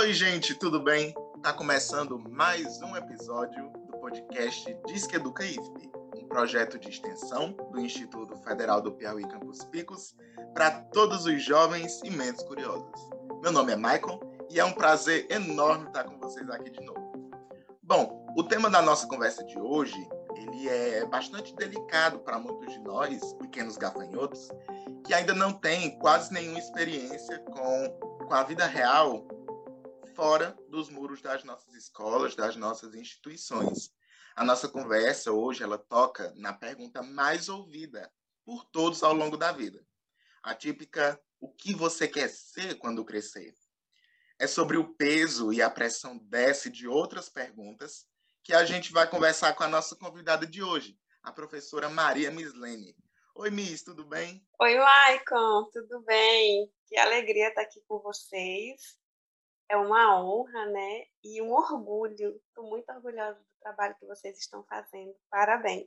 Oi, gente, tudo bem? Tá começando mais um episódio do podcast Disque Educa IFP, um projeto de extensão do Instituto Federal do Piauí Campus Picos para todos os jovens e mentes curiosos. Meu nome é Michael e é um prazer enorme estar com vocês aqui de novo. Bom, o tema da nossa conversa de hoje ele é bastante delicado para muitos de nós, pequenos gafanhotos, que ainda não têm quase nenhuma experiência com, com a vida real fora dos muros das nossas escolas, das nossas instituições. A nossa conversa hoje ela toca na pergunta mais ouvida por todos ao longo da vida. A típica o que você quer ser quando crescer? É sobre o peso e a pressão desce de outras perguntas que a gente vai conversar com a nossa convidada de hoje, a professora Maria Mislene. Oi, Miss, tudo bem? Oi, Maicon, tudo bem? Que alegria estar aqui com vocês é uma honra, né? E um orgulho. Estou muito orgulhosa do trabalho que vocês estão fazendo. Parabéns.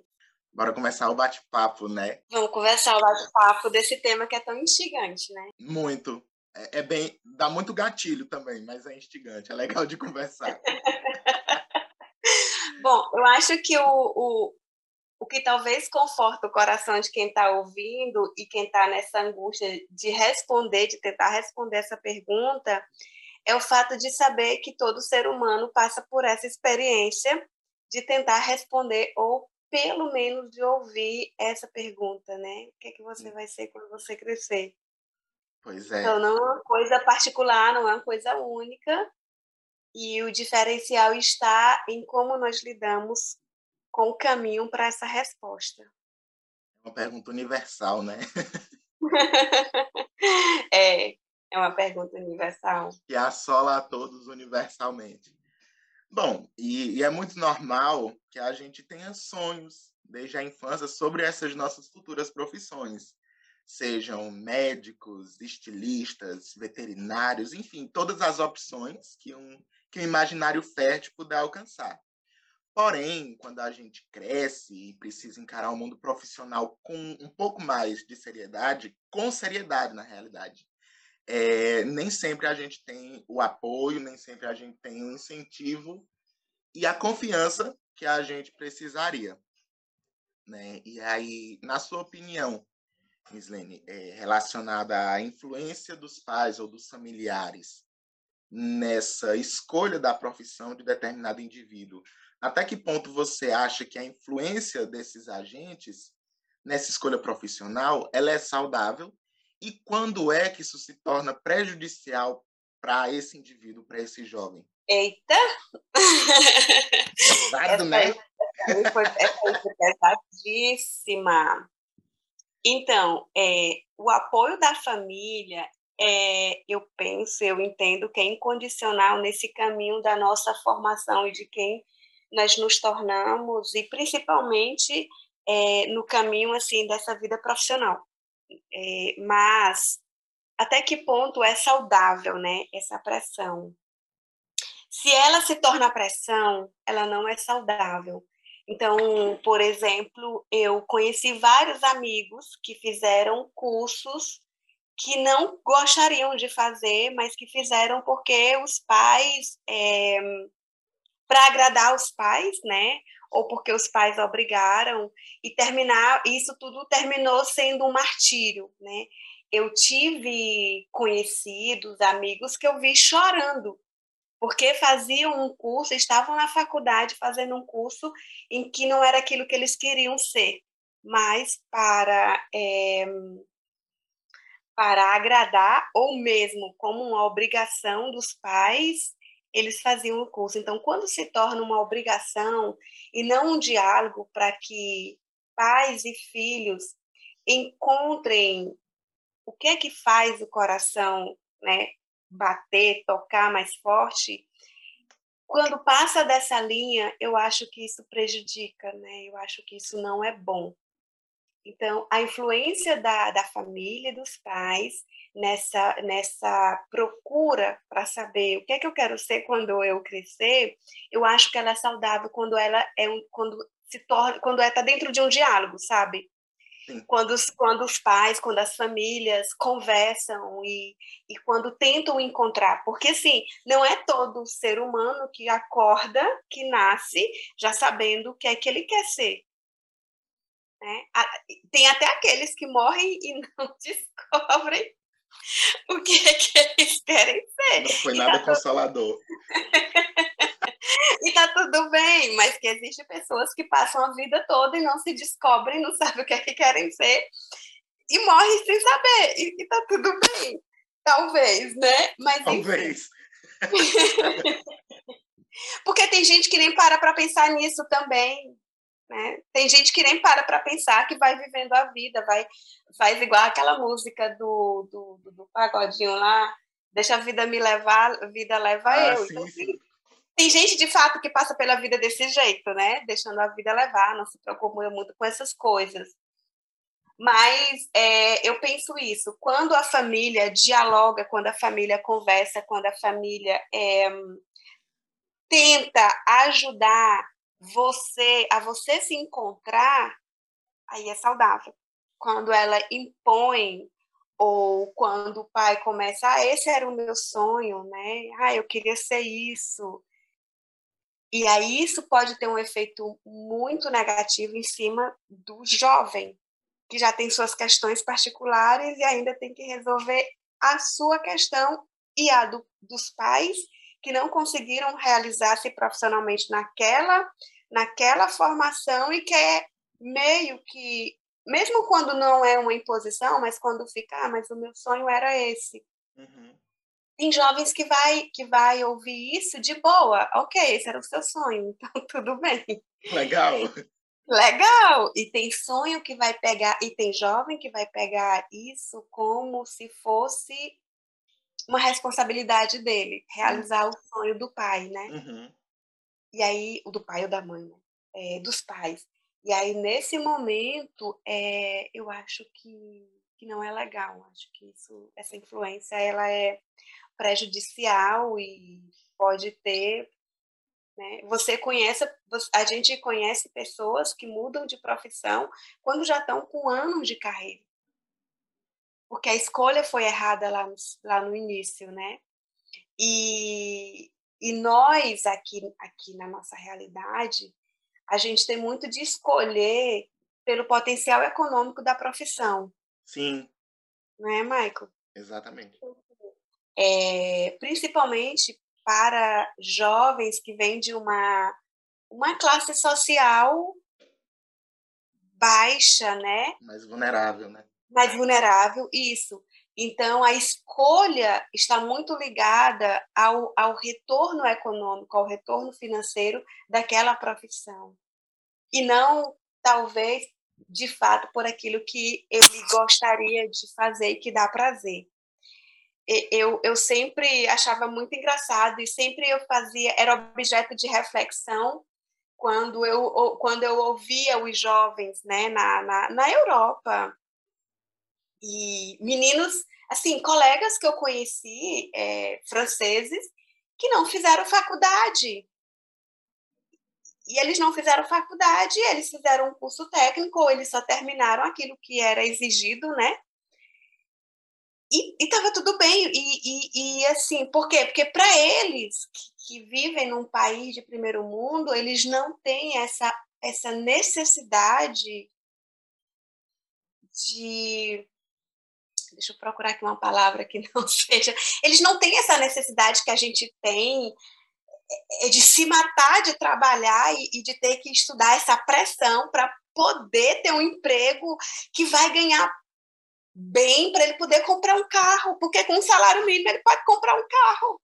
Bora começar o bate-papo, né? Vamos conversar o bate-papo desse tema que é tão instigante, né? Muito. É, é, bem. dá muito gatilho também, mas é instigante. É legal de conversar. Bom, eu acho que o, o, o que talvez conforta o coração de quem está ouvindo e quem está nessa angústia de responder, de tentar responder essa pergunta, é o fato de saber que todo ser humano passa por essa experiência de tentar responder ou pelo menos de ouvir essa pergunta, né? O que é que você vai ser quando você crescer? Pois é. Então não é uma coisa particular, não é uma coisa única. E o diferencial está em como nós lidamos com o caminho para essa resposta. É uma pergunta universal, né? é, é uma pergunta universal. Que assola a todos universalmente. Bom, e, e, é muito normal que a gente tenha sonhos desde a infância sobre essas nossas futuras profissões. Sejam médicos, estilistas, veterinários, enfim, todas as opções que um, que um imaginário fértil puder alcançar. Porém, quando a gente cresce e precisa encarar o mundo profissional com um pouco mais de seriedade, com seriedade na realidade, é, nem sempre a gente tem o apoio, nem sempre a gente tem o incentivo e a confiança que a gente precisaria. Né? E aí, na sua opinião, Mislene, é, relacionada à influência dos pais ou dos familiares nessa escolha da profissão de determinado indivíduo, até que ponto você acha que a influência desses agentes nessa escolha profissional ela é saudável e quando é que isso se torna prejudicial para esse indivíduo, para esse jovem? Eita! Pesado, né? Essa foi, foi pesadíssima. Então, é, o apoio da família, é, eu penso, eu entendo que é incondicional nesse caminho da nossa formação e de quem nós nos tornamos, e principalmente é, no caminho assim dessa vida profissional. É, mas até que ponto é saudável, né, essa pressão? Se ela se torna pressão, ela não é saudável. Então, por exemplo, eu conheci vários amigos que fizeram cursos que não gostariam de fazer, mas que fizeram porque os pais, é, para agradar os pais, né? Ou porque os pais obrigaram, e terminar, isso tudo terminou sendo um martírio, né? Eu tive conhecidos, amigos que eu vi chorando, porque faziam um curso, estavam na faculdade fazendo um curso em que não era aquilo que eles queriam ser, mas para é, para agradar ou mesmo como uma obrigação dos pais, eles faziam o curso. Então, quando se torna uma obrigação e não um diálogo para que pais e filhos encontrem o que é que faz o coração né, bater, tocar mais forte, quando passa dessa linha, eu acho que isso prejudica, né? Eu acho que isso não é bom. Então, a influência da, da família, dos pais, nessa, nessa procura para saber o que é que eu quero ser quando eu crescer, eu acho que ela é saudável quando ela é um, quando se torna, quando está é, dentro de um diálogo, sabe? Quando os, quando os pais, quando as famílias conversam e, e quando tentam encontrar. Porque, assim, não é todo ser humano que acorda, que nasce, já sabendo o que é que ele quer ser. Né? Tem até aqueles que morrem e não descobrem o que é que eles querem ser. Não foi nada tá consolador. e tá tudo bem, mas que existem pessoas que passam a vida toda e não se descobrem, não sabem o que é que querem ser e morrem sem saber. E, e tá tudo bem. Talvez, né? Mas, Talvez. Porque tem gente que nem para para pensar nisso também. Né? Tem gente que nem para para pensar que vai vivendo a vida, vai faz igual aquela música do, do, do, do pagodinho lá, deixa a vida me levar, a vida leva ah, eu. Sim, então, sim. Tem gente de fato que passa pela vida desse jeito, né? Deixando a vida levar, não se preocupa muito com essas coisas. Mas é, eu penso isso, quando a família dialoga, quando a família conversa, quando a família é, tenta ajudar você a você se encontrar, aí é saudável. Quando ela impõe ou quando o pai começa, ah, esse era o meu sonho, né? Ah, eu queria ser isso. E aí isso pode ter um efeito muito negativo em cima do jovem, que já tem suas questões particulares e ainda tem que resolver a sua questão e a do, dos pais que não conseguiram realizar-se profissionalmente naquela naquela formação e que é meio que, mesmo quando não é uma imposição, mas quando fica, ah, mas o meu sonho era esse. Uhum. Tem jovens que vai, que vai ouvir isso de boa. Ok, esse era o seu sonho, então tudo bem. Legal. Legal! E tem sonho que vai pegar, e tem jovem que vai pegar isso como se fosse uma responsabilidade dele, realizar uhum. o sonho do pai, né? Uhum. E aí, o do pai ou da mãe, né? É, dos pais. E aí, nesse momento, é, eu acho que, que não é legal. Acho que isso, essa influência ela é prejudicial e pode ter. Né? Você conhece, a gente conhece pessoas que mudam de profissão quando já estão com anos de carreira. Porque a escolha foi errada lá no, lá no início, né? E, e nós, aqui, aqui na nossa realidade, a gente tem muito de escolher pelo potencial econômico da profissão. Sim. Não é, Michael? Exatamente. É, principalmente para jovens que vêm de uma, uma classe social baixa, né? Mais vulnerável, né? Mais vulnerável, isso. Então, a escolha está muito ligada ao, ao retorno econômico, ao retorno financeiro daquela profissão. E não, talvez, de fato, por aquilo que ele gostaria de fazer e que dá prazer. Eu, eu sempre achava muito engraçado e sempre eu fazia, era objeto de reflexão quando eu, quando eu ouvia os jovens né, na, na, na Europa, e meninos, assim, colegas que eu conheci, é, franceses, que não fizeram faculdade. E eles não fizeram faculdade, eles fizeram um curso técnico, ou eles só terminaram aquilo que era exigido, né? E estava tudo bem. E, e, e, assim, por quê? Porque para eles que, que, vivem num país de primeiro mundo, eles não têm essa, essa necessidade de deixa eu procurar aqui uma palavra que não seja. Eles não têm essa necessidade que a gente tem é, é de se matar de trabalhar e, de ter que estudar essa pressão para poder ter um emprego que vai ganhar bem para ele poder comprar um carro, porque com um salário mínimo ele pode comprar um carro.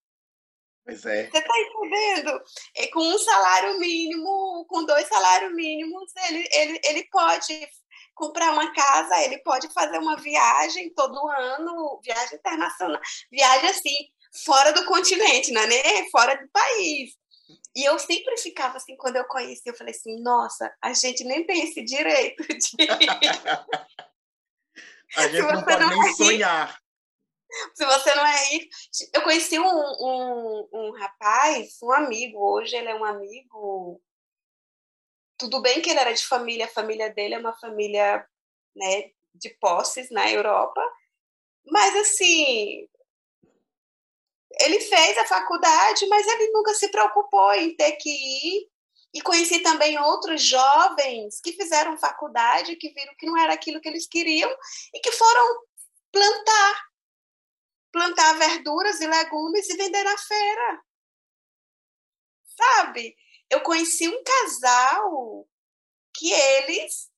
Pois é. Você está entendendo? E com um salário mínimo, com dois salários mínimos, ele, ele, ele pode comprar uma casa, ele pode fazer uma viagem todo ano, viagem internacional, viagem assim, fora do continente, não é nem fora do país. E eu sempre ficava assim, quando eu conheci, eu falei assim, nossa, a gente nem tem esse direito de... a gente não pode não nem é sonhar. Se você não é rico... Eu conheci um, um, um rapaz, um amigo, hoje ele é um amigo tudo bem que ele era de família, a família dele é uma família né, de posses na Europa, mas assim, ele fez a faculdade, mas ele nunca se preocupou em ter que ir. E conheci também outros jovens que fizeram faculdade, que viram que não era aquilo que eles queriam e que foram plantar plantar verduras e legumes e vender na feira. Sabe? Eu conheci um casal que eles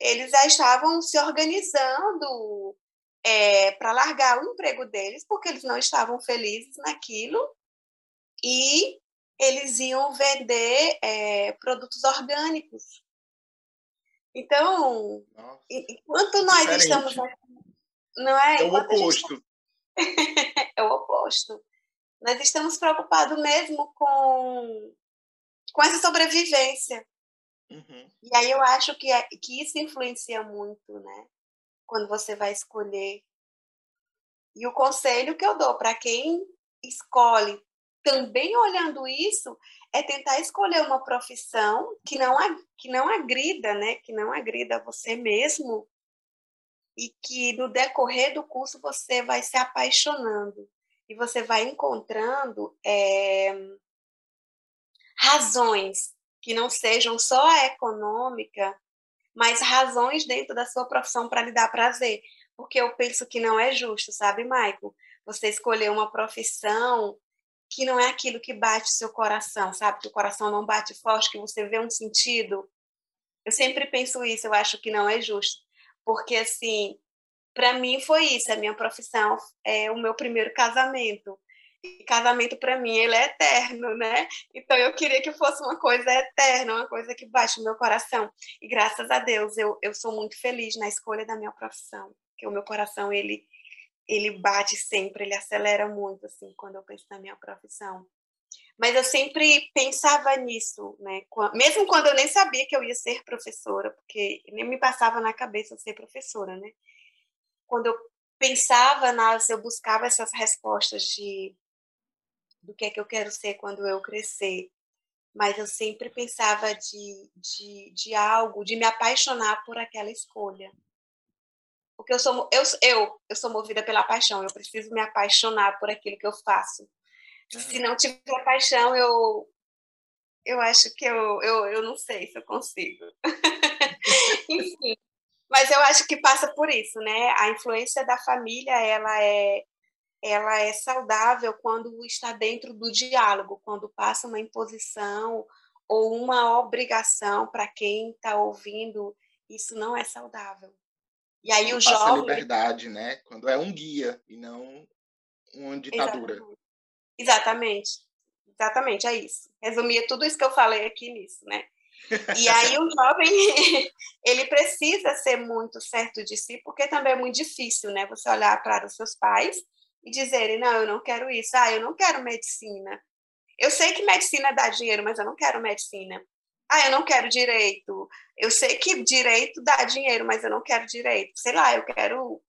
eles já estavam se organizando é, para largar o emprego deles, porque eles não estavam felizes naquilo, e eles iam vender é, produtos orgânicos. Então, Nossa, enquanto nós diferente. estamos não é? É o oposto. é o oposto. Nós estamos preocupados mesmo com, com essa sobrevivência. Uhum. E aí eu acho que, é, que isso influencia muito, né? Quando você vai escolher. E o conselho que eu dou para quem escolhe, também olhando isso, é tentar escolher uma profissão que não, que não agrida, né? Que não agrida você mesmo e que no decorrer do curso você vai se apaixonando e você vai encontrando é, razões que não sejam só a econômica, mas razões dentro da sua profissão para lhe dar prazer. Porque eu penso que não é justo, sabe, Michael? Você escolher uma profissão que não é aquilo que bate o seu coração, sabe? Que o coração não bate forte, que você vê um sentido. Eu sempre penso isso, eu acho que não é justo. Porque, assim, para mim foi isso, a minha profissão é o meu primeiro casamento. E casamento para mim ele é eterno, né? Então eu queria que fosse uma coisa eterna, uma coisa que bate no meu coração. E graças a Deus eu, eu sou muito feliz na escolha da minha profissão, que o meu coração ele ele bate sempre, ele acelera muito assim quando eu penso na minha profissão. Mas eu sempre pensava nisso, né? Mesmo quando eu nem sabia que eu ia ser professora, porque nem me passava na cabeça ser professora, né? Quando eu pensava nas, eu buscava essas respostas de do que é que eu quero ser quando eu crescer. Mas eu sempre pensava de, de, de algo, de me apaixonar por aquela escolha. Porque eu sou, eu, eu, eu sou movida pela paixão, eu preciso me apaixonar por aquilo que eu faço. Se não tiver paixão, eu, eu acho que eu, eu, eu não sei se eu consigo. Enfim, mas eu acho que passa por isso, né? A influência da família, ela é ela é saudável quando está dentro do diálogo, quando passa uma imposição ou uma obrigação para quem está ouvindo, isso não é saudável. E aí o jovem liberdade, né? Quando é um guia e não uma ditadura. Exatamente. Exatamente, é isso. Resumia tudo isso que eu falei aqui nisso, né? E aí o jovem, ele precisa ser muito certo de si, porque também é muito difícil, né? Você olhar para os seus pais e dizerem, não, eu não quero isso, ah, eu não quero medicina. Eu sei que medicina dá dinheiro, mas eu não quero medicina. Ah, eu não quero direito. Eu sei que direito dá dinheiro, mas eu não quero direito. Sei lá, eu quero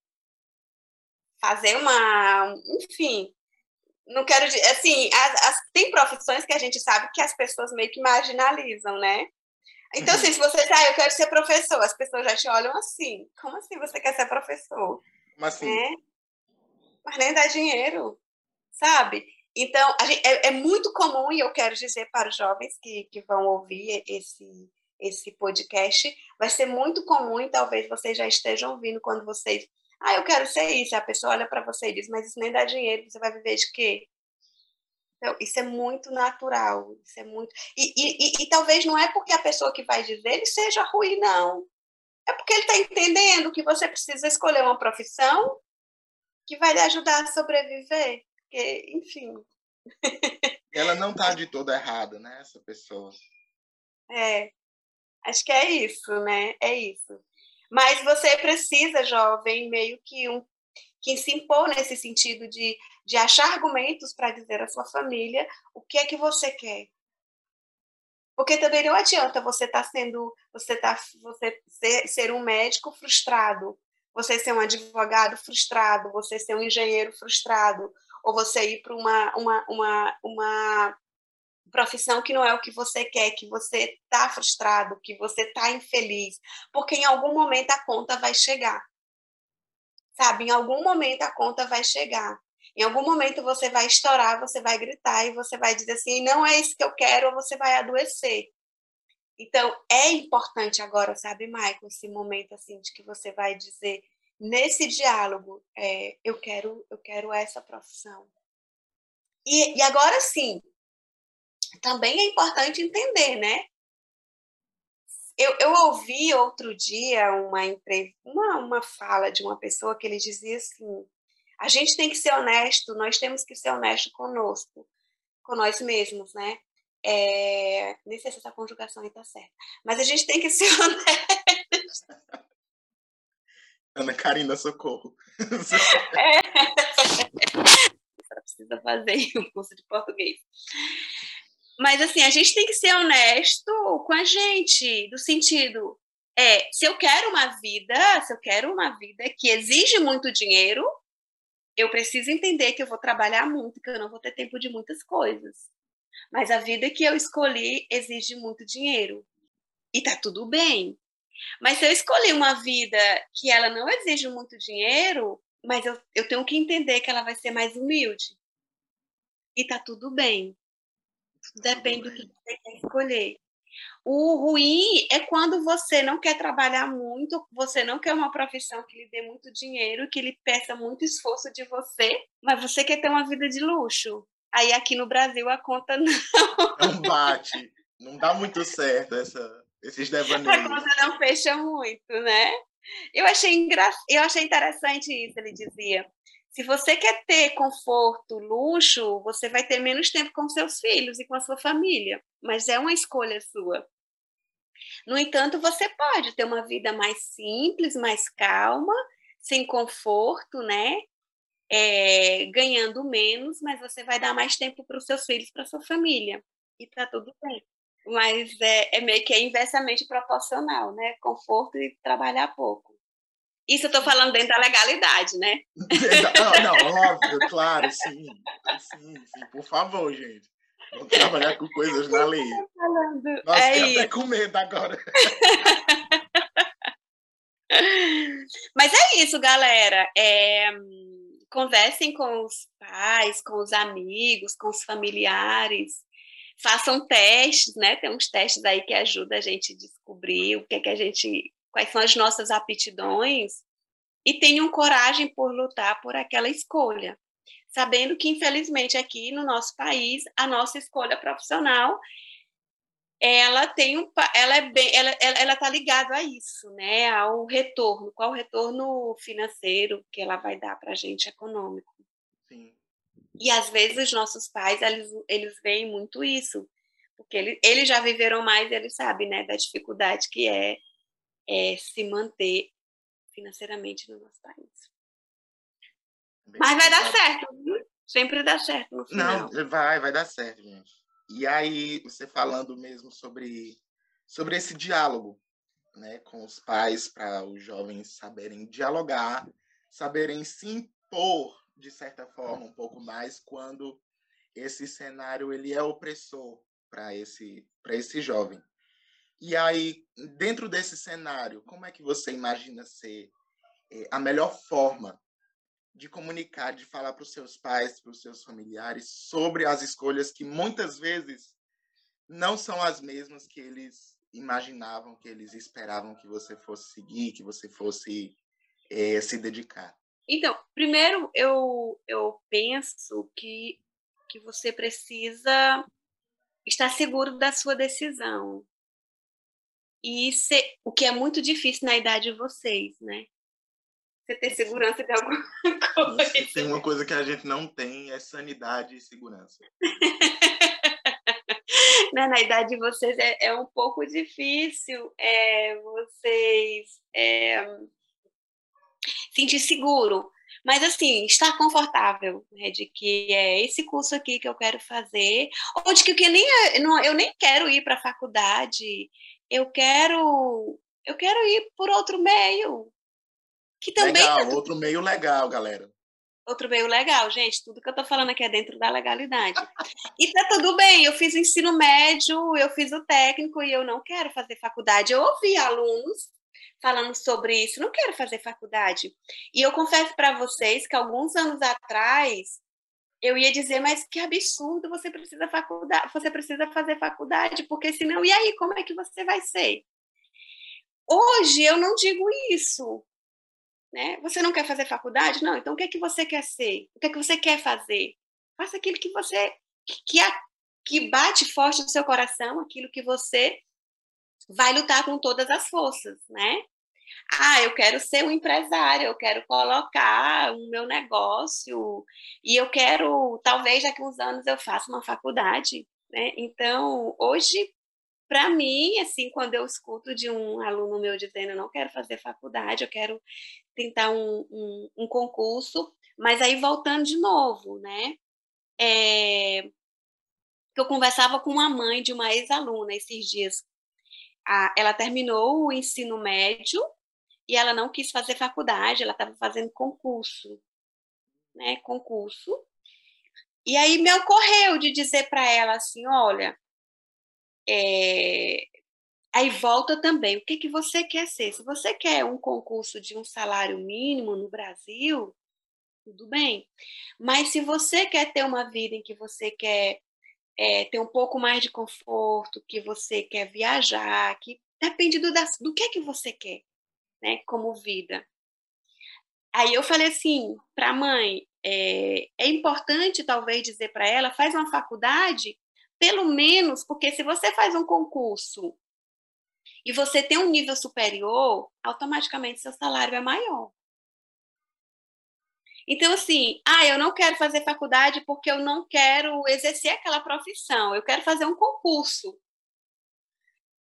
fazer uma, enfim, não quero assim, as, as, tem profissões que a gente sabe que as pessoas meio que marginalizam, né? Então, assim, uhum. se você ah, eu quero ser professor, as pessoas já te olham assim. Como assim você quer ser professor? Mas assim, é? Mas nem dá dinheiro, sabe? Então, gente, é, é, muito comum, e eu quero dizer para os jovens que, que vão ouvir esse, esse podcast, vai ser muito comum, e talvez vocês já estejam ouvindo quando vocês. Ah, eu quero ser isso. A pessoa olha para você e diz, mas isso nem dá dinheiro, você vai viver de quê? Então, isso é muito natural, isso é muito. E, e, e, e talvez não é porque a pessoa que vai dizer ele seja ruim, não. É porque ele está entendendo que você precisa escolher uma profissão que vai lhe ajudar a sobreviver. Porque, enfim. Ela não está de toda errada, né, essa pessoa. É, acho que é isso, né? É isso. Mas você precisa, jovem, meio que um que se impor nesse sentido de, de achar argumentos para dizer à sua família o que é que você quer. Porque também não adianta você estar tá sendo, você tá, você ser, ser um médico frustrado você ser um advogado frustrado, você ser um engenheiro frustrado, ou você ir para uma, uma, uma, uma profissão que não é o que você quer, que você está frustrado, que você está infeliz, porque em algum momento a conta vai chegar. Sabe, em algum momento a conta vai chegar. Em algum momento você vai estourar, você vai gritar e você vai dizer assim: não é isso que eu quero, ou você vai adoecer. Então, é importante agora, sabe, Michael, esse momento assim de que você vai dizer nesse diálogo, é, eu quero, eu quero essa profissão. E, e agora sim, também é importante entender, né? Eu, eu ouvi outro dia uma, uma, uma fala de uma pessoa que ele dizia assim: a gente tem que ser honesto, nós temos que ser honesto conosco, com nós mesmos, né? É, nem sei se essa conjugação está certa, mas a gente tem que ser honesto. Ana Karina, socorro. É. Ela precisa fazer um curso de português. Mas assim, a gente tem que ser honesto com a gente, do sentido, é, se eu quero uma vida, se eu quero uma vida que exige muito dinheiro, eu preciso entender que eu vou trabalhar muito, que eu não vou ter tempo de muitas coisas. Mas a vida que eu escolhi exige muito dinheiro. E tá tudo bem. Mas se eu escolhi uma vida que ela não exige muito dinheiro, mas eu, eu tenho que entender que ela vai ser mais humilde. E tá tudo bem. Depende do que você quer escolher. O ruim é quando você não quer trabalhar muito, você não quer uma profissão que lhe dê muito dinheiro, que lhe peça muito esforço de você, mas você quer ter uma vida de luxo. Aí aqui no Brasil a conta não. Não bate. Não dá muito certo essa, esses devaneios. A conta não fecha muito, né? Eu achei, engra... eu achei interessante isso, ele dizia. Se você quer ter conforto, luxo, você vai ter menos tempo com seus filhos e com a sua família, mas é uma escolha sua. No entanto, você pode ter uma vida mais simples, mais calma, sem conforto, né? É, ganhando menos, mas você vai dar mais tempo para os seus filhos, para sua família. E tá tudo bem. Mas é, é meio que é inversamente proporcional, né? Conforto e trabalhar pouco. Isso eu estou falando dentro da legalidade, né? não, não, óbvio, claro, sim. Sim, sim, por favor, gente. Vamos trabalhar com coisas na lei. Nossa, é fiquei até com medo agora. Mas é isso, galera. É, conversem com os pais, com os amigos, com os familiares. Façam testes, né? Tem uns testes aí que ajudam a gente a descobrir o que é que a gente quais são as nossas aptidões e tenham coragem por lutar por aquela escolha, sabendo que infelizmente aqui no nosso país a nossa escolha profissional ela tem um ela é bem ela ela está ligada a isso né ao retorno qual o retorno financeiro que ela vai dar para a gente econômico Sim. e às vezes os nossos pais eles eles veem muito isso porque eles, eles já viveram mais eles sabem né da dificuldade que é é, se manter financeiramente no nosso país. Bem Mas vai dar certo, viu? Sempre dá certo no final. Não, vai, vai dar certo, gente. E aí, você falando mesmo sobre, sobre esse diálogo né, com os pais, para os jovens saberem dialogar, saberem se impor, de certa forma, um pouco mais, quando esse cenário ele é opressor para esse, esse jovem. E aí, dentro desse cenário, como é que você imagina ser é, a melhor forma de comunicar, de falar para os seus pais, para os seus familiares sobre as escolhas que muitas vezes não são as mesmas que eles imaginavam, que eles esperavam que você fosse seguir, que você fosse é, se dedicar? Então, primeiro eu, eu penso que, que você precisa estar seguro da sua decisão. E é, o que é muito difícil na idade de vocês, né? Você ter segurança de alguma coisa. Isso, tem uma coisa que a gente não tem, é sanidade e segurança. na, na idade de vocês é, é um pouco difícil é, vocês é, sentir seguro. Mas, assim, estar confortável, né, de que é esse curso aqui que eu quero fazer, ou de que eu nem, eu nem quero ir para a faculdade, eu quero eu quero ir por outro meio. Que também legal, tá outro meio legal, galera. outro meio legal, gente. Tudo que eu tô falando aqui é dentro da legalidade. E tá tudo bem, eu fiz o ensino médio, eu fiz o técnico e eu não quero fazer faculdade. Eu ouvi alunos falando sobre isso, não quero fazer faculdade. E eu confesso para vocês que alguns anos atrás eu ia dizer, mas que absurdo, você precisa faculdade, você precisa fazer faculdade, porque senão, e aí, como é que você vai ser? Hoje eu não digo isso. Né? Você não quer fazer faculdade? Não, então o que é que você quer ser? O que é que você quer fazer? Faça aquilo que você que, que bate forte no seu coração, aquilo que você vai lutar com todas as forças, né? Ah, eu quero ser um empresário, eu quero colocar o meu negócio e eu quero, talvez daqui a uns anos eu faça uma faculdade, né? Então, hoje, para mim, assim, quando eu escuto de um aluno meu dizendo eu não quero fazer faculdade, eu quero tentar um, um, um concurso, mas aí voltando de novo, né? É, eu conversava com uma mãe de uma ex-aluna esses dias. ela terminou o ensino médio e ela não quis fazer faculdade, ela estava fazendo concurso, né? Concurso. E aí me ocorreu de dizer para ela assim, olha, é... aí volta também, o que que você quer ser? Se você quer um concurso de um salário mínimo no Brasil, tudo bem. Mas se você quer ter uma vida em que você quer é, ter um pouco mais de conforto, que você quer viajar, que depende do, do que que você quer né, como vida. Aí eu falei assim para a mãe, é, é importante talvez dizer para ela, faz uma faculdade, pelo menos, porque se você faz um concurso e você tem um nível superior, automaticamente seu salário é maior. Então, assim, ah, eu não quero fazer faculdade porque eu não quero exercer aquela profissão, eu quero fazer um concurso.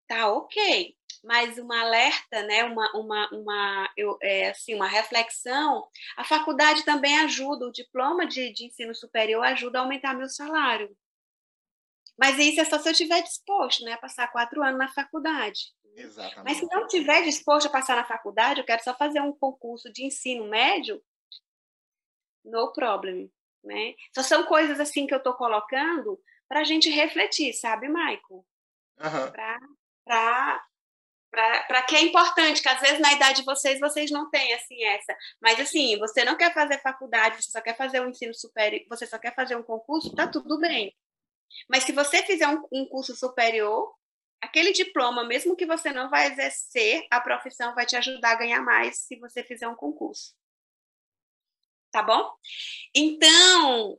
Tá, ok mas uma alerta, né, uma, uma, uma, eu, é, assim, uma reflexão, a faculdade também ajuda, o diploma de, de ensino superior ajuda a aumentar meu salário. Mas isso é só se eu estiver disposto né, a passar quatro anos na faculdade. Exatamente. Mas se não estiver disposto a passar na faculdade, eu quero só fazer um concurso de ensino médio, no problem. Né? Só são coisas assim que eu estou colocando para a gente refletir, sabe, Michael? Uhum. Para que é importante, que às vezes na idade de vocês, vocês não têm assim essa. Mas assim, você não quer fazer faculdade, você só quer fazer um ensino superior, você só quer fazer um concurso, tá tudo bem. Mas se você fizer um, um curso superior, aquele diploma, mesmo que você não vai exercer, a profissão vai te ajudar a ganhar mais se você fizer um concurso. Tá bom? Então,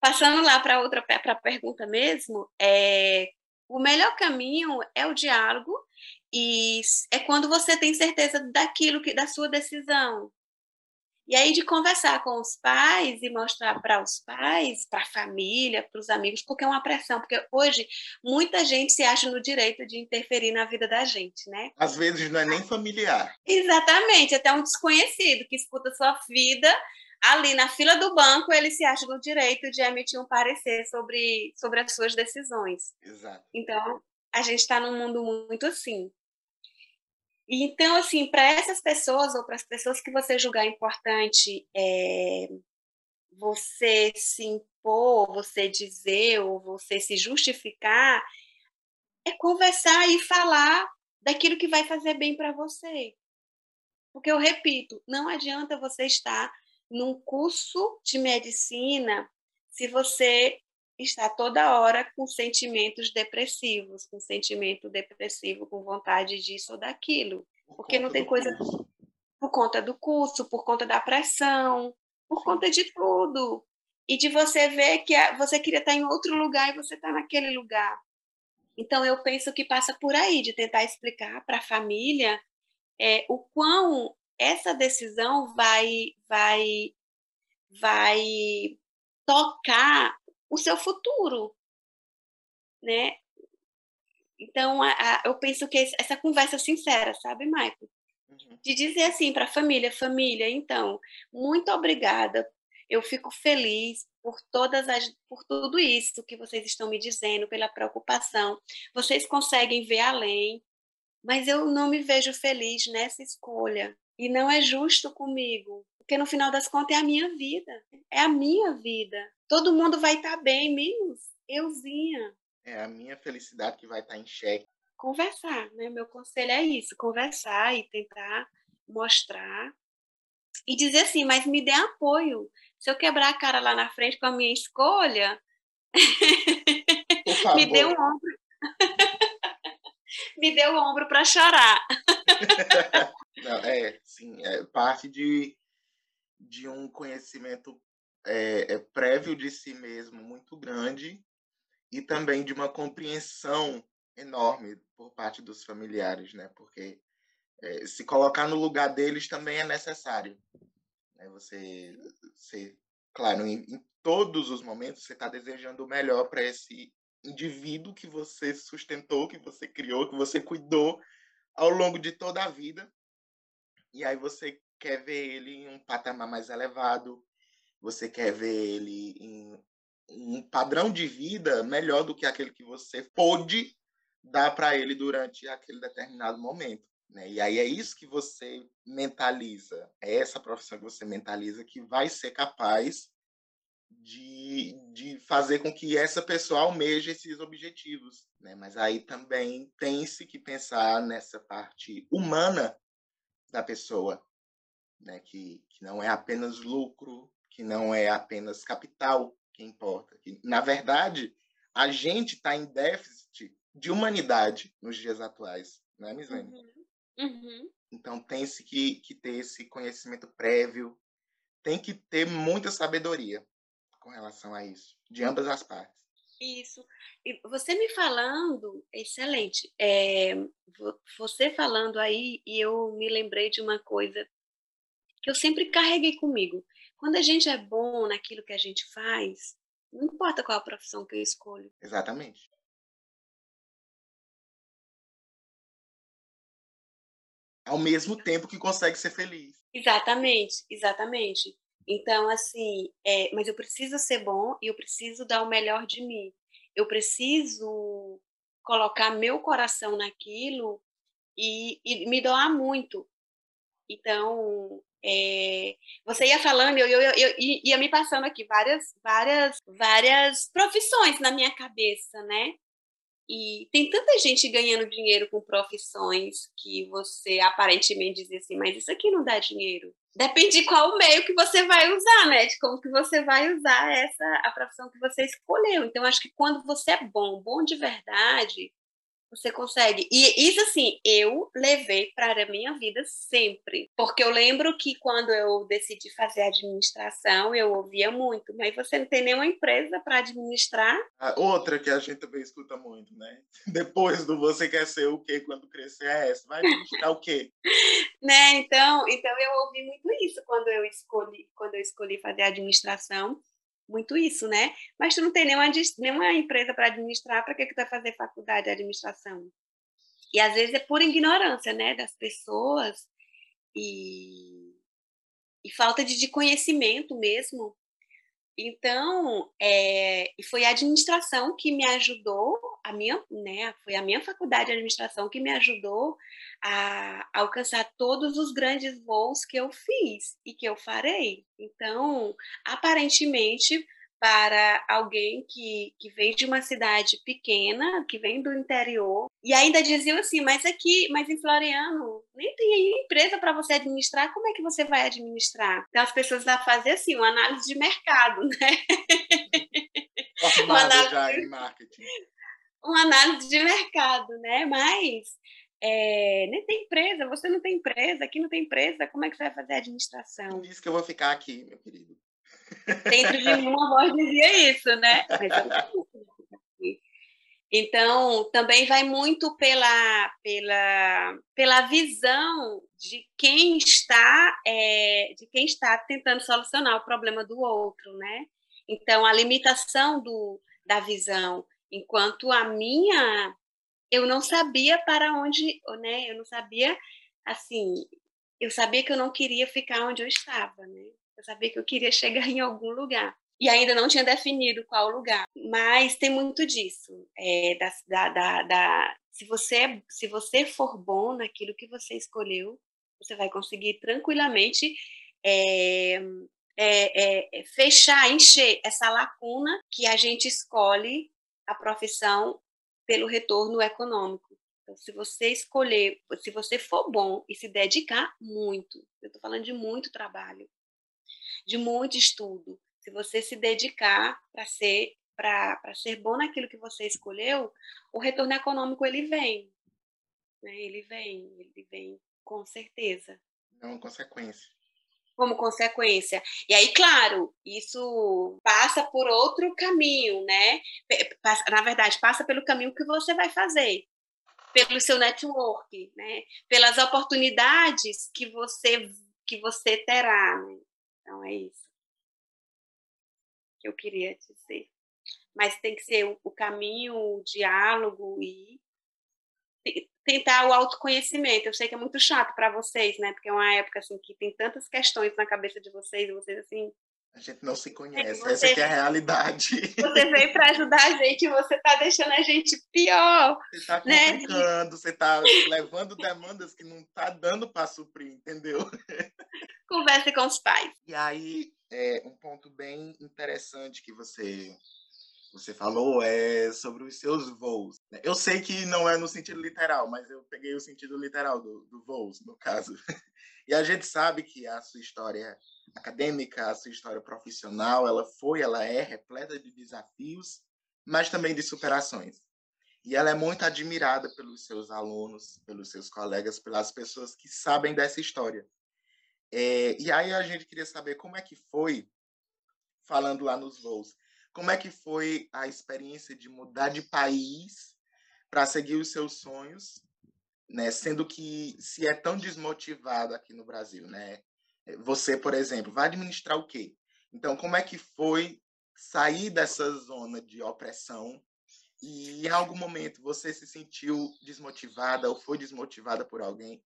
passando lá para outra para a pergunta mesmo, é, o melhor caminho é o diálogo e é quando você tem certeza daquilo que da sua decisão. E aí de conversar com os pais e mostrar para os pais, para a família, para os amigos, porque é uma pressão, porque hoje muita gente se acha no direito de interferir na vida da gente, né? Às vezes não é nem familiar. Exatamente, até um desconhecido que escuta sua vida ali na fila do banco, ele se acha no direito de emitir um parecer sobre, sobre as suas decisões. Exato. Então, a gente está num mundo muito assim. Então, assim, para essas pessoas ou para as pessoas que você julgar importante é, você se impor, você dizer ou você se justificar, é conversar e falar daquilo que vai fazer bem para você. Porque eu repito, não adianta você estar num curso de medicina se você está toda hora com sentimentos depressivos, com sentimento depressivo, com vontade disso ou daquilo, por porque não tem coisa por conta do curso, por conta da pressão, por conta de tudo. E de você ver que você queria estar em outro lugar e você está naquele lugar. Então eu penso que passa por aí de tentar explicar para a família é, o quão essa decisão vai vai vai tocar o seu futuro, né? Então, a, a, eu penso que essa conversa sincera, sabe, Michael? Uhum. De dizer assim para a família, família, então, muito obrigada. Eu fico feliz por todas as, por tudo isso que vocês estão me dizendo, pela preocupação. Vocês conseguem ver além, mas eu não me vejo feliz nessa escolha. E não é justo comigo, porque no final das contas é a minha vida, é a minha vida. Todo mundo vai estar tá bem, menos euzinha. É a minha felicidade que vai estar tá em xeque. Conversar, né? Meu conselho é isso, conversar e tentar mostrar e dizer assim, mas me dê apoio. Se eu quebrar a cara lá na frente com a minha escolha, me dê um ombro. me dê o um ombro para chorar. Não, é, sim, é parte de, de um conhecimento é, é, prévio de si mesmo muito grande e também de uma compreensão enorme por parte dos familiares, né? Porque é, se colocar no lugar deles também é necessário. Né? Você, você, claro, em, em todos os momentos você está desejando o melhor para esse indivíduo que você sustentou, que você criou, que você cuidou ao longo de toda a vida. E aí você quer ver ele em um patamar mais elevado, você quer ver ele em um padrão de vida melhor do que aquele que você pôde dar para ele durante aquele determinado momento. Né? E aí é isso que você mentaliza, é essa profissão que você mentaliza que vai ser capaz de, de fazer com que essa pessoa almeje esses objetivos. Né? Mas aí também tem-se que pensar nessa parte humana da pessoa, né? que, que não é apenas lucro, que não é apenas capital que importa. Que, na verdade, a gente está em déficit de humanidade nos dias atuais, não é, Mislene? Uhum. Uhum. Então tem-se que, que ter esse conhecimento prévio, tem que ter muita sabedoria com relação a isso, de ambas as partes. Isso. E você me falando, excelente. É, você falando aí, e eu me lembrei de uma coisa que eu sempre carreguei comigo. Quando a gente é bom naquilo que a gente faz, não importa qual a profissão que eu escolho. Exatamente. ao mesmo tempo que consegue ser feliz. Exatamente, exatamente. Então, assim, é, mas eu preciso ser bom e eu preciso dar o melhor de mim. Eu preciso colocar meu coração naquilo e, e me doar muito. Então, é, você ia falando, eu, eu, eu, eu, ia me passando aqui várias, várias, várias profissões na minha cabeça, né? E tem tanta gente ganhando dinheiro com profissões que você aparentemente diz assim, mas isso aqui não dá dinheiro. Depende de qual meio que você vai usar, né? De como que você vai usar essa a profissão que você escolheu. Então acho que quando você é bom, bom de verdade, você consegue. E isso, assim, eu levei para a minha vida sempre. Porque eu lembro que quando eu decidi fazer administração, eu ouvia muito, mas você não tem nenhuma empresa para administrar. outra que a gente também escuta muito, né? Depois do você quer ser o quê quando crescer é essa. Vai administrar o quê? né? Então, então eu ouvi muito isso quando eu escolhi, quando eu escolhi fazer administração muito isso, né? Mas tu não tem nenhuma, nenhuma empresa para administrar, para que, que tu vai fazer faculdade de administração? E às vezes é por ignorância, né, das pessoas e, e falta de, de conhecimento mesmo então, é, foi a administração que me ajudou, a minha, né, foi a minha faculdade de administração que me ajudou a, alcançar todos os grandes voos que eu fiz e que eu farei. Então, aparentemente, para alguém que, que vem de uma cidade pequena, que vem do interior, e ainda diziam assim, mas aqui, mas em Floriano, nem tem empresa para você administrar, como é que você vai administrar? Então as pessoas vão fazer assim, uma análise de mercado, né? análise, já em marketing. Uma análise de mercado, né? Mas é, nem tem empresa, você não tem empresa, aqui não tem empresa, como é que você vai fazer a administração? Diz que eu vou ficar aqui, meu querido. Dentro de mim, uma voz dizia isso, né? então, também vai muito pela, pela, pela visão de quem está é, de quem está tentando solucionar o problema do outro, né? Então, a limitação do, da visão, enquanto a minha, eu não sabia para onde, né? Eu não sabia, assim, eu sabia que eu não queria ficar onde eu estava, né? Eu sabia que eu queria chegar em algum lugar. E ainda não tinha definido qual lugar. Mas tem muito disso. É, da, da, da, se, você, se você for bom naquilo que você escolheu, você vai conseguir tranquilamente é, é, é, fechar, encher essa lacuna que a gente escolhe a profissão pelo retorno econômico. Então, se você escolher, se você for bom e se dedicar muito, eu estou falando de muito trabalho, de muito estudo, se você se dedicar para ser para ser bom naquilo que você escolheu, o retorno econômico ele vem, né? Ele vem, ele vem com certeza. É uma consequência. Como consequência. E aí, claro, isso passa por outro caminho, né? Na verdade, passa pelo caminho que você vai fazer, pelo seu network, né? Pelas oportunidades que você que você terá, né? Então é isso que eu queria dizer. Mas tem que ser o caminho, o diálogo e tentar o autoconhecimento. Eu sei que é muito chato para vocês, né? Porque é uma época assim que tem tantas questões na cabeça de vocês, e vocês assim. A gente não se conhece, você, essa é a realidade. Você veio para ajudar a gente e você está deixando a gente pior. Você está né? complicando, né? você está levando demandas que não está dando para suprir, entendeu? Converse com os pais. E aí, é, um ponto bem interessante que você você falou é sobre os seus voos. Né? Eu sei que não é no sentido literal, mas eu peguei o sentido literal do, do voos, no caso. E a gente sabe que a sua história acadêmica, a sua história profissional, ela foi, ela é repleta de desafios, mas também de superações. E ela é muito admirada pelos seus alunos, pelos seus colegas, pelas pessoas que sabem dessa história. É, e aí a gente queria saber como é que foi, falando lá nos voos, como é que foi a experiência de mudar de país para seguir os seus sonhos, né? Sendo que se é tão desmotivado aqui no Brasil, né? Você, por exemplo, vai administrar o quê? Então, como é que foi sair dessa zona de opressão e em algum momento você se sentiu desmotivada ou foi desmotivada por alguém?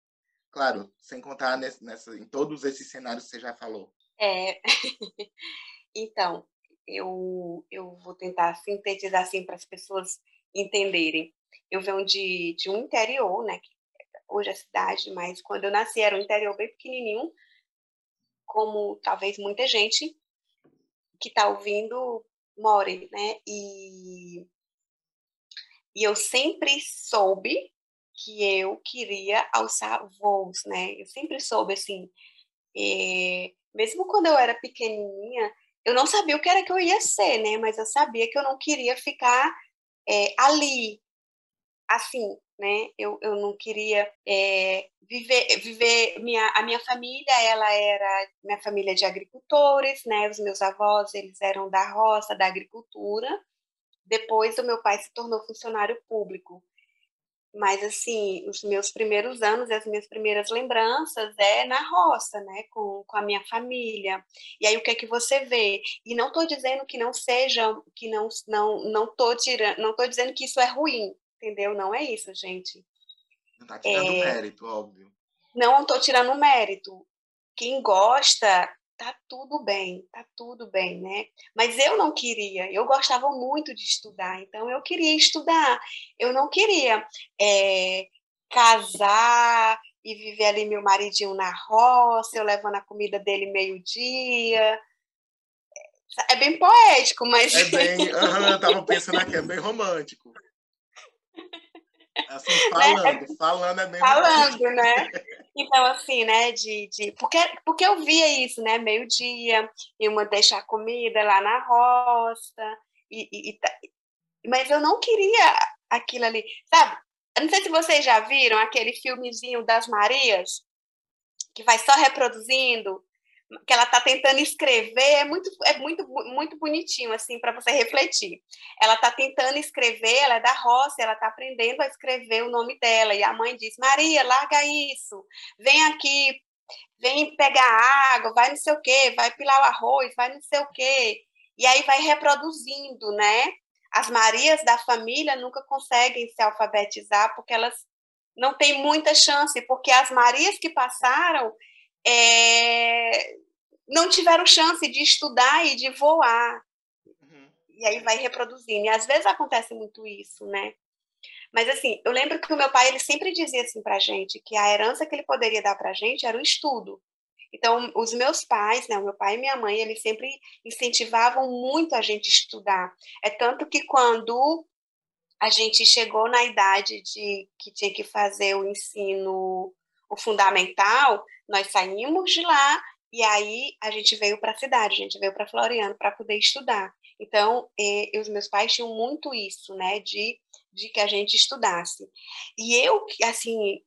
Claro, sem contar nessa, em todos esses cenários que você já falou. É. então, eu, eu vou tentar sintetizar assim para as pessoas entenderem. Eu venho de, de um interior, né? Hoje é cidade, mas quando eu nasci era um interior bem pequenininho, como talvez muita gente que está ouvindo more, né? E, e eu sempre soube que eu queria alçar voos, né? Eu sempre soube assim, é, mesmo quando eu era pequenininha, eu não sabia o que era que eu ia ser, né? Mas eu sabia que eu não queria ficar é, ali, assim, né? Eu, eu não queria é, viver, viver minha, a minha família, ela era minha família de agricultores, né? Os meus avós, eles eram da roça, da agricultura. Depois, o meu pai se tornou funcionário público. Mas, assim, os meus primeiros anos e as minhas primeiras lembranças é na roça, né? Com, com a minha família. E aí, o que é que você vê? E não estou dizendo que não seja, que não não não tô tirando, não estou dizendo que isso é ruim, entendeu? Não é isso, gente. Não está tirando é, mérito, óbvio. Não estou tirando mérito. Quem gosta tá tudo bem, tá tudo bem, né? Mas eu não queria, eu gostava muito de estudar, então eu queria estudar, eu não queria é, casar e viver ali meu maridinho na roça, eu levando a comida dele meio-dia. É bem poético, mas. É bem. Uhum, eu tava pensando aqui, é bem romântico. Assim, falando, né? falando é bem Falando, né? Então, assim, né, de, de porque, porque eu via isso, né, meio-dia, uma deixar comida lá na roça, e, e, e, mas eu não queria aquilo ali, sabe? Eu não sei se vocês já viram aquele filmezinho das Marias, que vai só reproduzindo, que ela está tentando escrever, é muito, é muito, muito bonitinho, assim, para você refletir. Ela está tentando escrever, ela é da roça, ela está aprendendo a escrever o nome dela, e a mãe diz, Maria, larga isso, vem aqui, vem pegar água, vai não sei o quê, vai pilar o arroz, vai não sei o quê, e aí vai reproduzindo, né? As Marias da família nunca conseguem se alfabetizar porque elas não têm muita chance, porque as Marias que passaram é, não tiveram chance de estudar e de voar. Uhum. E aí vai reproduzindo. E às vezes acontece muito isso, né? Mas assim, eu lembro que o meu pai ele sempre dizia assim para gente que a herança que ele poderia dar para gente era o estudo. Então, os meus pais, né, o meu pai e minha mãe, eles sempre incentivavam muito a gente estudar. É tanto que quando a gente chegou na idade de que tinha que fazer o ensino o fundamental, nós saímos de lá e aí a gente veio para a cidade, a gente veio para Floriano para poder estudar. Então, e, os meus pais tinham muito isso, né, de, de que a gente estudasse. E eu, assim,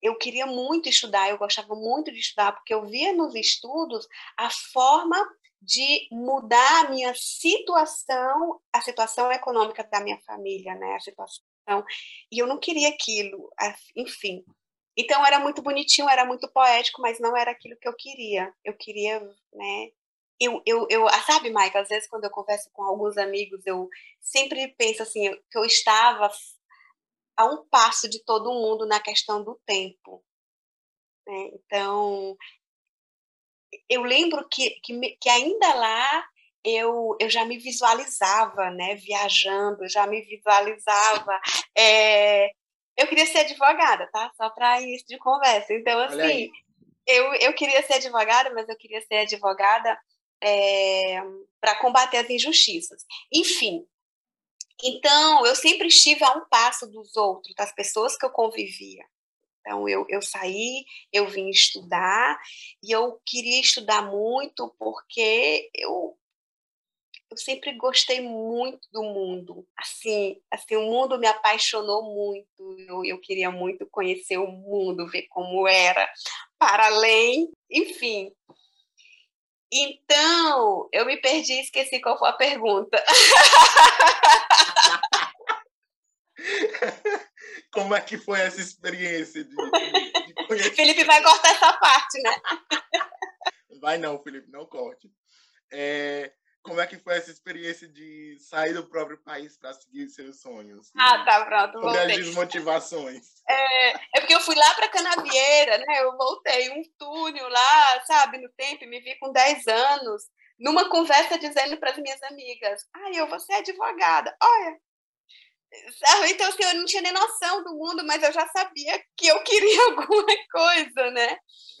eu queria muito estudar, eu gostava muito de estudar, porque eu via nos estudos a forma de mudar a minha situação, a situação econômica da minha família, né, a situação. E eu não queria aquilo, enfim. Então era muito bonitinho, era muito poético, mas não era aquilo que eu queria. Eu queria, né? Eu, eu, eu ah, sabe, Mike, às vezes quando eu converso com alguns amigos, eu sempre penso assim, que eu estava a um passo de todo mundo na questão do tempo. Né? Então, eu lembro que, que, que ainda lá eu, eu já me visualizava, né, viajando, já me visualizava é, eu queria ser advogada, tá? Só para início de conversa. Então, assim, eu, eu queria ser advogada, mas eu queria ser advogada é, para combater as injustiças. Enfim, então eu sempre estive a um passo dos outros, das pessoas que eu convivia. Então, eu, eu saí, eu vim estudar, e eu queria estudar muito porque eu eu sempre gostei muito do mundo. Assim, assim, o mundo me apaixonou muito. Eu, eu queria muito conhecer o mundo, ver como era, para além, enfim. Então, eu me perdi e esqueci qual foi a pergunta. Como é que foi essa experiência de, de conhecer? Felipe vai cortar essa parte, né? Vai não, Felipe, não corte. É, como é que foi essa experiência de sair do próprio país para seguir seus sonhos? Ah, tá, pronto. Sobre voltei. as desmotivações. É, é porque eu fui lá para Canavieira, né? Eu voltei um túnel lá, sabe, no tempo, me vi com 10 anos, numa conversa dizendo para as minhas amigas: ai, eu vou ser advogada. Olha? Então, assim, eu não tinha nem noção do mundo, mas eu já sabia que eu queria alguma coisa, né?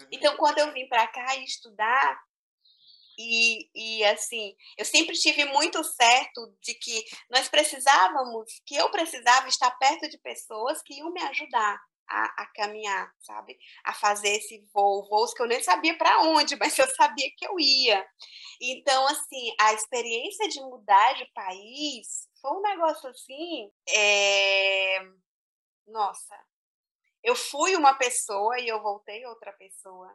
Uhum. Então, quando eu vim para cá estudar, e, e assim, eu sempre tive muito certo de que nós precisávamos, que eu precisava estar perto de pessoas que iam me ajudar a, a caminhar, sabe? A fazer esse voo, voos que eu nem sabia para onde, mas eu sabia que eu ia. Então, assim, a experiência de mudar de país foi um negócio assim. É... Nossa, eu fui uma pessoa e eu voltei outra pessoa.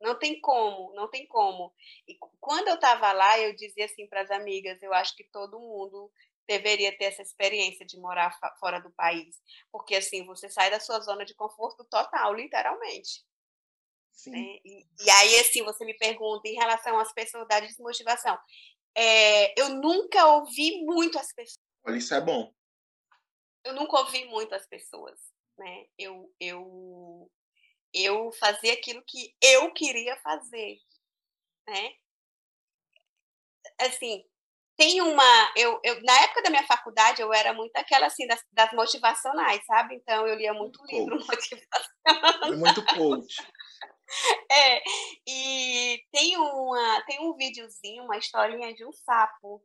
Não tem como, não tem como. E quando eu estava lá, eu dizia assim para as amigas: eu acho que todo mundo deveria ter essa experiência de morar fora do país, porque assim você sai da sua zona de conforto total, literalmente. Sim. Né? E, e, aí assim você me pergunta em relação às pessoas da desmotivação. É, eu nunca ouvi muito as pessoas. Olha, isso é bom. Eu nunca ouvi muito as pessoas, né? Eu, eu eu fazia aquilo que eu queria fazer, né? Assim, tem uma. Eu, eu, na época da minha faculdade, eu era muito aquela assim, das, das motivacionais, sabe? Então eu lia muito, muito livro coach. motivacional. Muito coach. É, e tem, uma, tem um videozinho, uma historinha de um sapo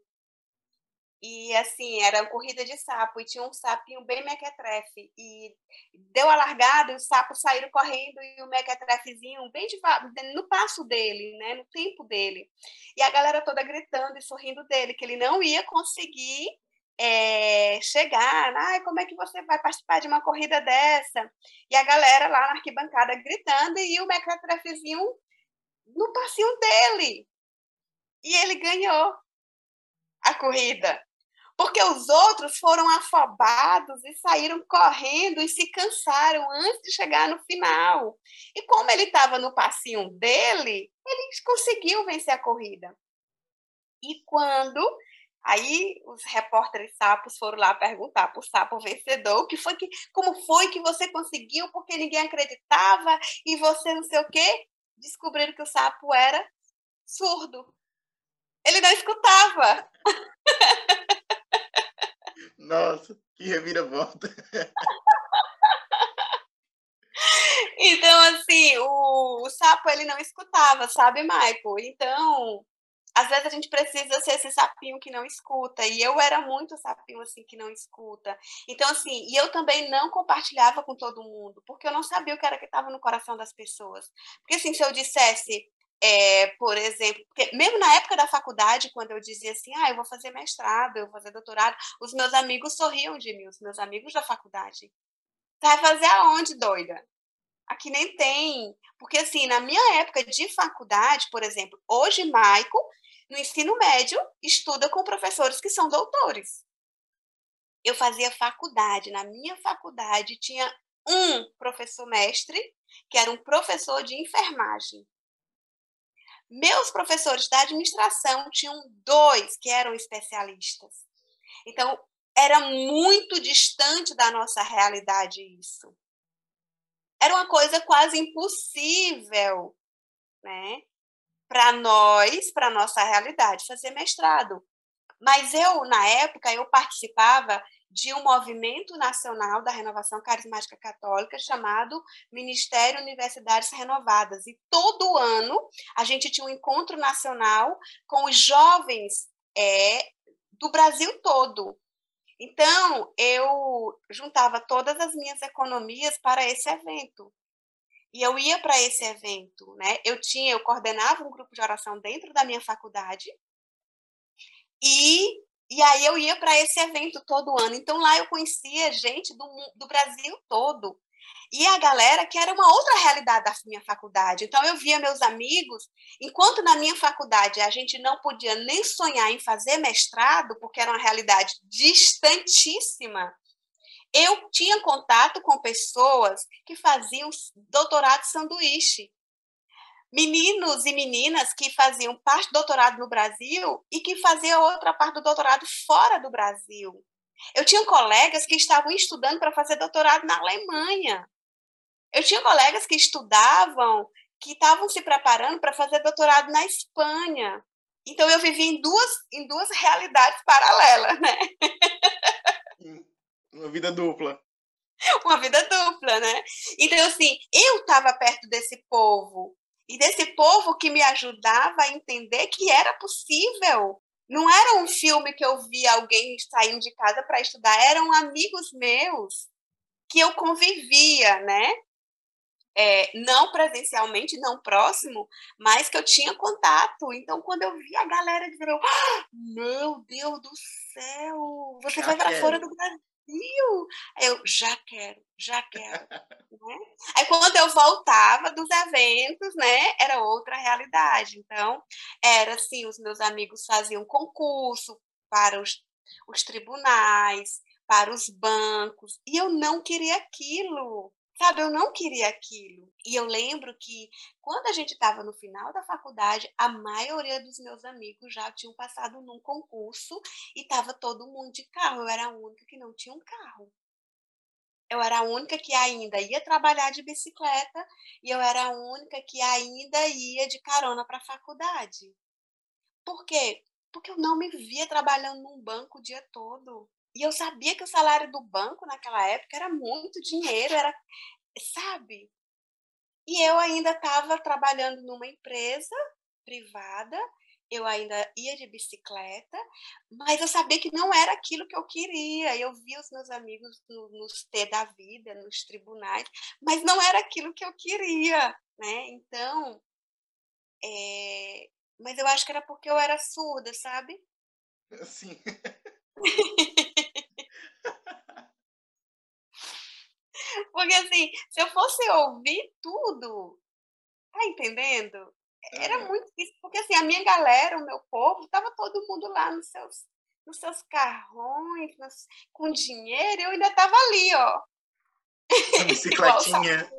e assim, era corrida de sapo, e tinha um sapinho bem mequetrefe. E deu a largada, e os sapos saíram correndo, e o mequetrefezinho bem devagar, no passo dele, né, no tempo dele. E a galera toda gritando e sorrindo dele, que ele não ia conseguir é, chegar. Ai, como é que você vai participar de uma corrida dessa? E a galera lá na arquibancada gritando, e o mequetrefezinho no passinho dele. E ele ganhou a corrida porque os outros foram afobados e saíram correndo e se cansaram antes de chegar no final. E como ele estava no passinho dele, ele conseguiu vencer a corrida. E quando Aí os repórteres sapos foram lá perguntar para o sapo vencedor que foi que, como foi que você conseguiu, porque ninguém acreditava e você não sei o quê. Descobriram que o sapo era surdo. Ele não escutava. Nossa, que reviravolta. então, assim, o, o sapo ele não escutava, sabe, Michael? Então, às vezes a gente precisa ser esse sapinho que não escuta. E eu era muito sapinho assim que não escuta. Então, assim, e eu também não compartilhava com todo mundo, porque eu não sabia o que era que estava no coração das pessoas. Porque, assim, se eu dissesse, é, por exemplo, mesmo na época da faculdade, quando eu dizia assim, ah, eu vou fazer mestrado, eu vou fazer doutorado, os meus amigos sorriam de mim, os meus amigos da faculdade. Vai fazer aonde, doida? Aqui nem tem. Porque, assim, na minha época de faculdade, por exemplo, hoje, Maico, no ensino médio, estuda com professores que são doutores. Eu fazia faculdade, na minha faculdade tinha um professor mestre, que era um professor de enfermagem. Meus professores da administração tinham dois que eram especialistas. Então, era muito distante da nossa realidade isso. Era uma coisa quase impossível, né? para nós, para nossa realidade, fazer mestrado. Mas eu, na época, eu participava de um movimento nacional da renovação carismática católica chamado Ministério Universidades Renovadas. E todo ano a gente tinha um encontro nacional com os jovens é, do Brasil todo. Então, eu juntava todas as minhas economias para esse evento. E eu ia para esse evento, né? Eu tinha, eu coordenava um grupo de oração dentro da minha faculdade. E e aí eu ia para esse evento todo ano. Então lá eu conhecia gente do, do Brasil todo. E a galera que era uma outra realidade da minha faculdade. Então eu via meus amigos, enquanto na minha faculdade a gente não podia nem sonhar em fazer mestrado, porque era uma realidade distantíssima, eu tinha contato com pessoas que faziam doutorado sanduíche. Meninos e meninas que faziam parte do doutorado no Brasil e que faziam outra parte do doutorado fora do Brasil. Eu tinha colegas que estavam estudando para fazer doutorado na Alemanha. Eu tinha colegas que estudavam, que estavam se preparando para fazer doutorado na Espanha. Então eu vivi em duas, em duas realidades paralelas, né? Uma vida dupla. Uma vida dupla, né? Então, assim, eu estava perto desse povo. E desse povo que me ajudava a entender que era possível. Não era um filme que eu via alguém saindo de casa para estudar, eram amigos meus que eu convivia, né? É, não presencialmente, não próximo, mas que eu tinha contato. Então, quando eu vi a galera dizendo, ah, meu Deus do céu, você Já vai para fora do Brasil. Brasil. Eu já quero, já quero. né? Aí quando eu voltava dos eventos, né, era outra realidade. Então, era assim, os meus amigos faziam concurso para os, os tribunais, para os bancos, e eu não queria aquilo. Sabe, eu não queria aquilo. E eu lembro que quando a gente estava no final da faculdade, a maioria dos meus amigos já tinham passado num concurso e estava todo mundo de carro. Eu era a única que não tinha um carro. Eu era a única que ainda ia trabalhar de bicicleta e eu era a única que ainda ia de carona para a faculdade. Por quê? Porque eu não me via trabalhando num banco o dia todo. E eu sabia que o salário do banco naquela época era muito dinheiro, era, sabe? E eu ainda estava trabalhando numa empresa privada, eu ainda ia de bicicleta, mas eu sabia que não era aquilo que eu queria. Eu via os meus amigos no, nos T da vida, nos tribunais, mas não era aquilo que eu queria, né? Então, é... mas eu acho que era porque eu era surda, sabe? Sim. Porque assim, se eu fosse ouvir tudo, tá entendendo? Era uhum. muito difícil, porque assim, a minha galera, o meu povo, tava todo mundo lá nos seus, nos seus carrões, nos, com dinheiro, eu ainda tava ali, ó. Bicicletinha.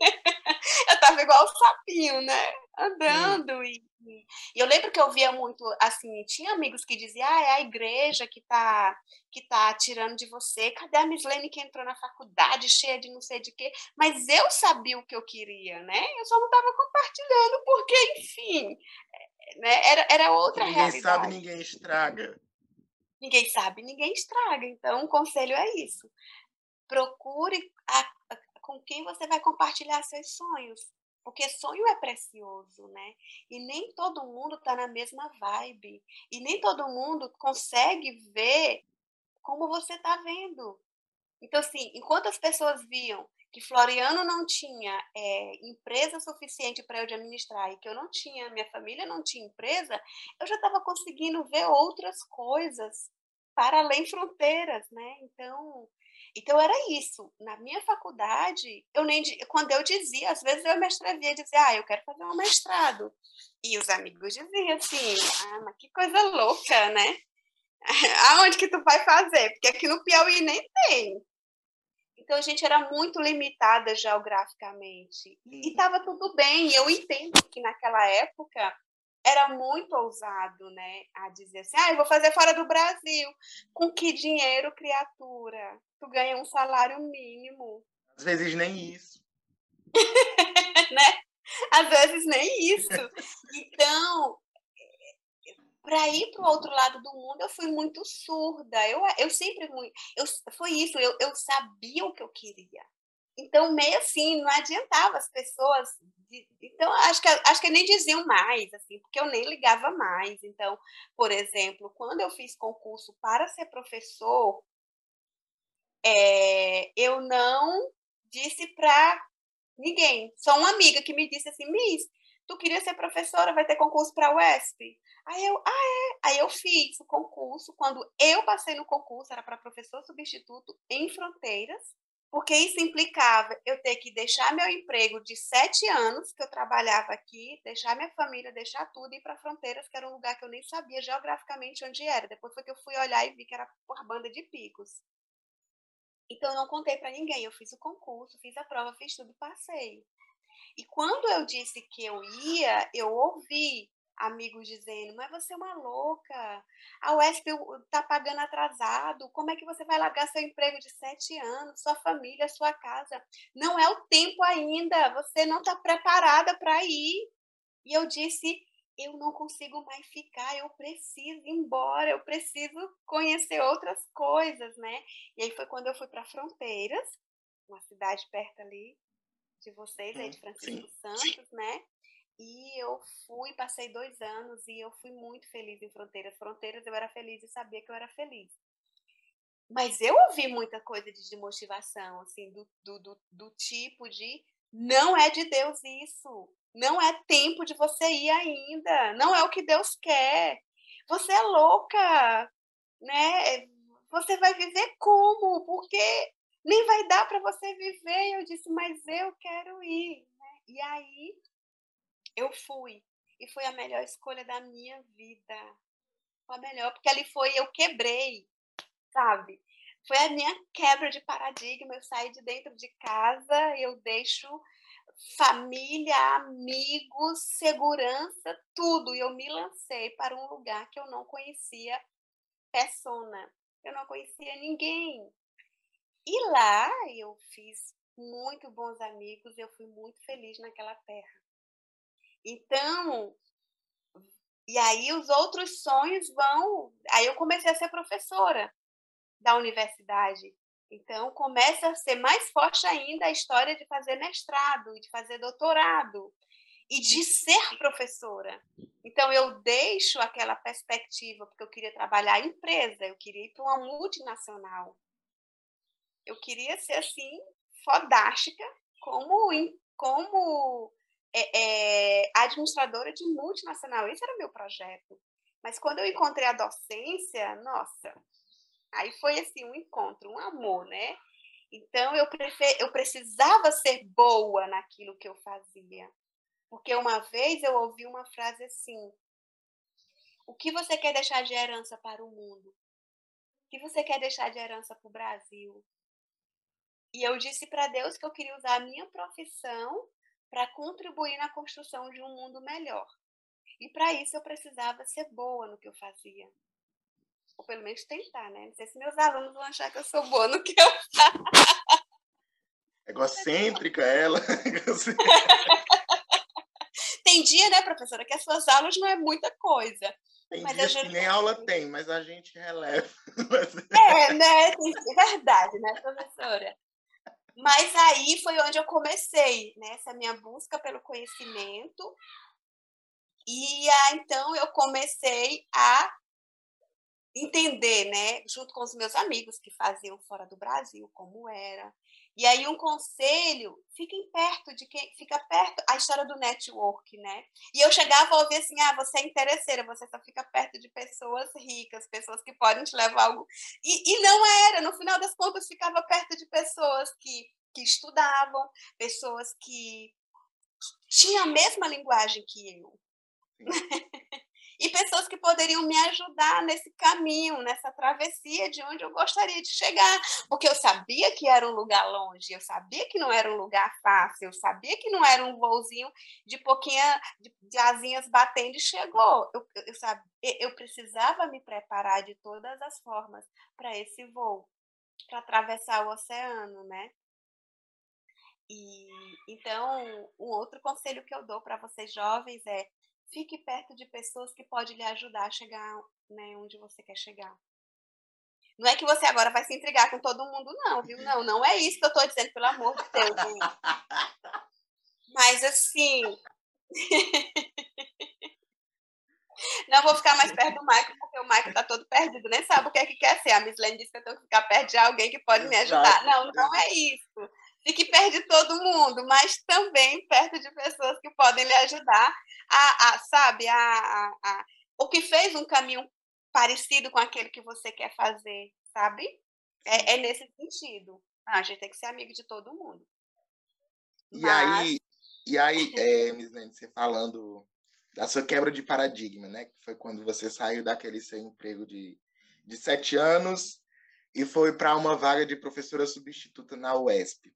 Eu tava igual o sapinho, né? Andando hum. e e eu lembro que eu via muito, assim, tinha amigos que diziam, ah, é a igreja que tá, que tá tirando de você, cadê a Mislene que entrou na faculdade cheia de não sei de quê? Mas eu sabia o que eu queria, né? Eu só não estava compartilhando, porque, enfim, né? era, era outra ninguém realidade. Ninguém sabe, ninguém estraga. Ninguém sabe, ninguém estraga. Então, o conselho é isso. Procure a, com quem você vai compartilhar seus sonhos. Porque sonho é precioso, né? E nem todo mundo está na mesma vibe. E nem todo mundo consegue ver como você está vendo. Então, assim, enquanto as pessoas viam que Floriano não tinha é, empresa suficiente para eu administrar e que eu não tinha, minha família não tinha empresa, eu já estava conseguindo ver outras coisas para além fronteiras, né? Então, então era isso. Na minha faculdade, eu nem quando eu dizia, às vezes eu me escrevia e dizia, ah, eu quero fazer um mestrado. E os amigos diziam assim, ah, mas que coisa louca, né? Aonde que tu vai fazer? Porque aqui no Piauí nem tem. Então a gente era muito limitada geograficamente. E estava uhum. tudo bem. Eu entendo que naquela época era muito ousado, né? A dizer assim, ah, eu vou fazer fora do Brasil. Com que dinheiro, criatura? Tu ganha um salário mínimo. Às vezes nem isso. né? Às vezes nem isso. Então, para ir para o outro lado do mundo, eu fui muito surda. Eu, eu sempre muito. Eu, foi isso, eu, eu sabia o que eu queria. Então, meio assim, não adiantava as pessoas. Então, acho que, acho que nem diziam mais, assim, porque eu nem ligava mais. Então, por exemplo, quando eu fiz concurso para ser professor, é, eu não disse para ninguém. Só uma amiga que me disse assim, Miss, tu queria ser professora, vai ter concurso para a UESP. Aí eu, ah, é? Aí eu fiz o concurso. Quando eu passei no concurso, era para professor substituto em fronteiras, porque isso implicava eu ter que deixar meu emprego de sete anos, que eu trabalhava aqui, deixar minha família, deixar tudo e ir para fronteiras, que era um lugar que eu nem sabia geograficamente onde era. Depois foi que eu fui olhar e vi que era por banda de picos. Então, eu não contei para ninguém. Eu fiz o concurso, fiz a prova, fiz tudo, passei. E quando eu disse que eu ia, eu ouvi amigos dizendo: Mas você é uma louca, a UESP está pagando atrasado, como é que você vai largar seu emprego de sete anos, sua família, sua casa? Não é o tempo ainda, você não está preparada para ir. E eu disse: Eu não consigo mais ficar, eu preciso ir embora, eu preciso conhecer outras coisas, né? E aí foi quando eu fui para Fronteiras, uma cidade perto ali de vocês, aí de hum, Francisco Sim. Santos, né? E eu fui, passei dois anos e eu fui muito feliz em Fronteiras. Fronteiras eu era feliz e sabia que eu era feliz. Mas eu ouvi muita coisa de motivação, assim, do, do, do, do tipo de não é de Deus isso. Não é tempo de você ir ainda. Não é o que Deus quer. Você é louca, né? Você vai viver como? Porque nem vai dar para você viver. Eu disse, mas eu quero ir. Né? E aí eu fui. E foi a melhor escolha da minha vida. Foi a melhor, porque ali foi, eu quebrei, sabe? Foi a minha quebra de paradigma. Eu saí de dentro de casa, eu deixo família, amigos, segurança, tudo. E eu me lancei para um lugar que eu não conhecia persona. Eu não conhecia ninguém. E lá eu fiz muito bons amigos, eu fui muito feliz naquela terra. Então, e aí os outros sonhos vão. Aí eu comecei a ser professora da universidade. Então começa a ser mais forte ainda a história de fazer mestrado, de fazer doutorado e de ser professora. Então eu deixo aquela perspectiva porque eu queria trabalhar em empresa, eu queria ir para uma multinacional. Eu queria ser assim fodástica como como é, é, administradora de multinacional. Esse era o meu projeto. Mas quando eu encontrei a docência, nossa, aí foi assim um encontro, um amor, né? Então eu, prefer, eu precisava ser boa naquilo que eu fazia. Porque uma vez eu ouvi uma frase assim: O que você quer deixar de herança para o mundo? O que você quer deixar de herança para o Brasil? E eu disse para Deus que eu queria usar a minha profissão para contribuir na construção de um mundo melhor. E para isso eu precisava ser boa no que eu fazia. Ou pelo menos tentar, né? Não sei se meus alunos vão achar que eu sou boa no que eu faço. Egocêntrica ela. Tem dia, né, professora, que as suas aulas não é muita coisa. Tem mas dias que nem aula tem, mas a gente releva. É, né? É verdade, né, professora? Mas aí foi onde eu comecei, né? Essa minha busca pelo conhecimento. E aí, então eu comecei a entender, né, junto com os meus amigos que faziam fora do Brasil, como era. E aí um conselho, fiquem perto de quem fica perto, a história do network, né? E eu chegava a ouvir assim, ah, você é interesseira, você só fica perto de pessoas ricas, pessoas que podem te levar algo. E, e não era, no final das contas, ficava perto de pessoas que, que estudavam, pessoas que tinham a mesma linguagem que eu. e pessoas que poderiam me ajudar nesse caminho, nessa travessia de onde eu gostaria de chegar, porque eu sabia que era um lugar longe, eu sabia que não era um lugar fácil, eu sabia que não era um voozinho de pouquinha de, de asinhas batendo e chegou. Eu, eu, sabia, eu precisava me preparar de todas as formas para esse voo, para atravessar o oceano, né? E então, um outro conselho que eu dou para vocês jovens é Fique perto de pessoas que podem lhe ajudar a chegar né, onde você quer chegar. Não é que você agora vai se intrigar com todo mundo, não, viu? Não, não é isso que eu estou dizendo, pelo amor de Deus. Mas assim. não vou ficar mais perto do Michael, porque o Michael está todo perdido, nem sabe o que é que quer ser. A Miss Lane disse que eu tenho que ficar perto de alguém que pode me ajudar. Não, não é isso fique perto de todo mundo, mas também perto de pessoas que podem lhe ajudar a, a sabe, a, a, a, o que fez um caminho parecido com aquele que você quer fazer, sabe? É, é nesse sentido. Ah, a gente tem que ser amigo de todo mundo. E mas... aí, e aí, é, você falando da sua quebra de paradigma, né? Que foi quando você saiu daquele seu emprego de, de sete anos e foi para uma vaga de professora substituta na UESP.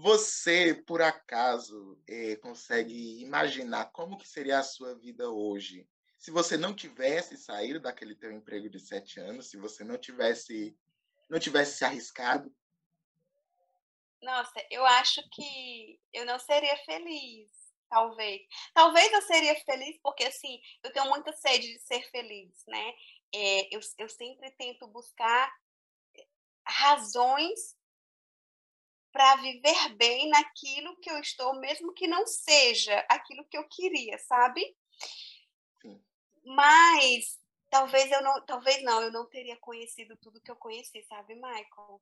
Você, por acaso, é, consegue imaginar como que seria a sua vida hoje se você não tivesse saído daquele teu emprego de sete anos, se você não tivesse não tivesse se arriscado? Nossa, eu acho que eu não seria feliz, talvez. Talvez eu seria feliz porque, assim, eu tenho muita sede de ser feliz, né? É, eu, eu sempre tento buscar razões para viver bem naquilo que eu estou, mesmo que não seja aquilo que eu queria, sabe? Sim. Mas talvez eu não, talvez não, eu não teria conhecido tudo que eu conheci, sabe, Michael?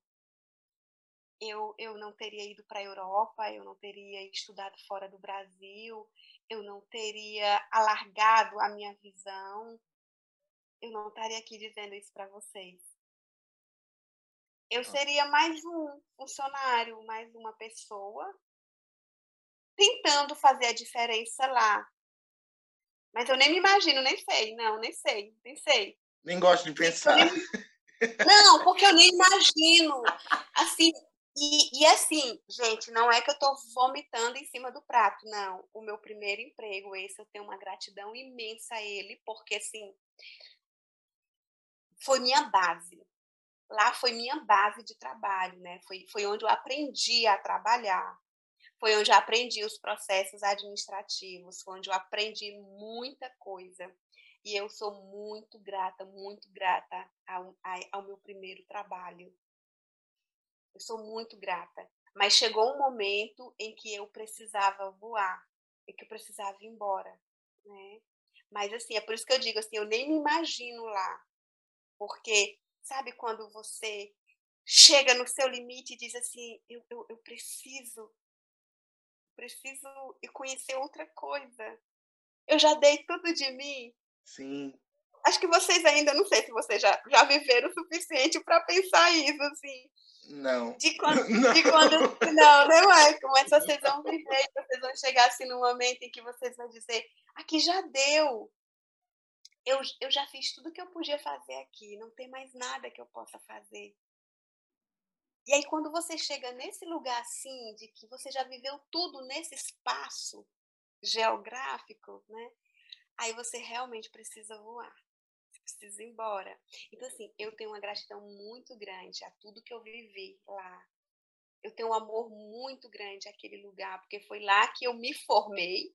Eu, eu não teria ido para a Europa, eu não teria estudado fora do Brasil, eu não teria alargado a minha visão, eu não estaria aqui dizendo isso para vocês eu seria mais um funcionário, mais uma pessoa tentando fazer a diferença lá. Mas eu nem me imagino, nem sei, não, nem sei, nem sei. Nem gosto de pensar. Nem... Não, porque eu nem imagino. Assim, e, e, assim, gente, não é que eu estou vomitando em cima do prato, não. O meu primeiro emprego, esse, eu tenho uma gratidão imensa a ele, porque assim, foi minha base lá foi minha base de trabalho, né? Foi, foi onde eu aprendi a trabalhar, foi onde eu aprendi os processos administrativos, foi onde eu aprendi muita coisa. E eu sou muito grata, muito grata ao, ao meu primeiro trabalho. Eu sou muito grata. Mas chegou um momento em que eu precisava voar, em que eu precisava ir embora, né? Mas assim, é por isso que eu digo assim, eu nem me imagino lá, porque Sabe quando você chega no seu limite e diz assim: eu, eu, eu preciso, preciso e conhecer outra coisa. Eu já dei tudo de mim. Sim. Acho que vocês ainda, não sei se vocês já, já viveram o suficiente para pensar isso, assim. Não. De quando, não. De quando, não, não é. Mas vocês vão viver, vocês vão chegar assim no momento em que vocês vão dizer: aqui já deu eu, eu já fiz tudo que eu podia fazer aqui, não tem mais nada que eu possa fazer. E aí, quando você chega nesse lugar assim, de que você já viveu tudo nesse espaço geográfico, né? Aí você realmente precisa voar. Você precisa ir embora. Então, assim, eu tenho uma gratidão muito grande a tudo que eu vivi lá. Eu tenho um amor muito grande àquele lugar, porque foi lá que eu me formei.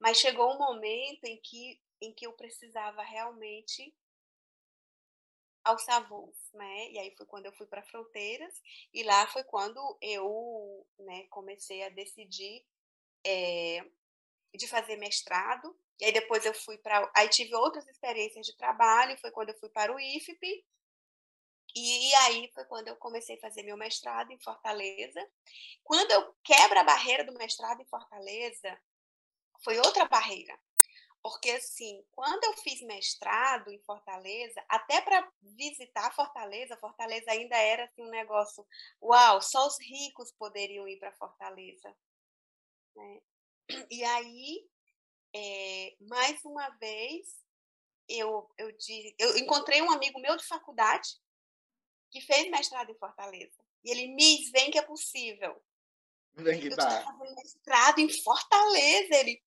Mas chegou um momento em que em que eu precisava realmente alçar voos, né? E aí foi quando eu fui para Fronteiras e lá foi quando eu, né, comecei a decidir é, de fazer mestrado. E aí depois eu fui para, aí tive outras experiências de trabalho. Foi quando eu fui para o IFP e aí foi quando eu comecei a fazer meu mestrado em Fortaleza. Quando eu quebro a barreira do mestrado em Fortaleza, foi outra barreira. Porque, assim, quando eu fiz mestrado em Fortaleza, até para visitar Fortaleza, Fortaleza ainda era assim, um negócio, uau, só os ricos poderiam ir para Fortaleza. Né? E aí, é, mais uma vez, eu, eu, eu encontrei um amigo meu de faculdade que fez mestrado em Fortaleza. E ele, Miss, vem que é possível. Vem que dá. Eu fazendo mestrado em Fortaleza. Ele,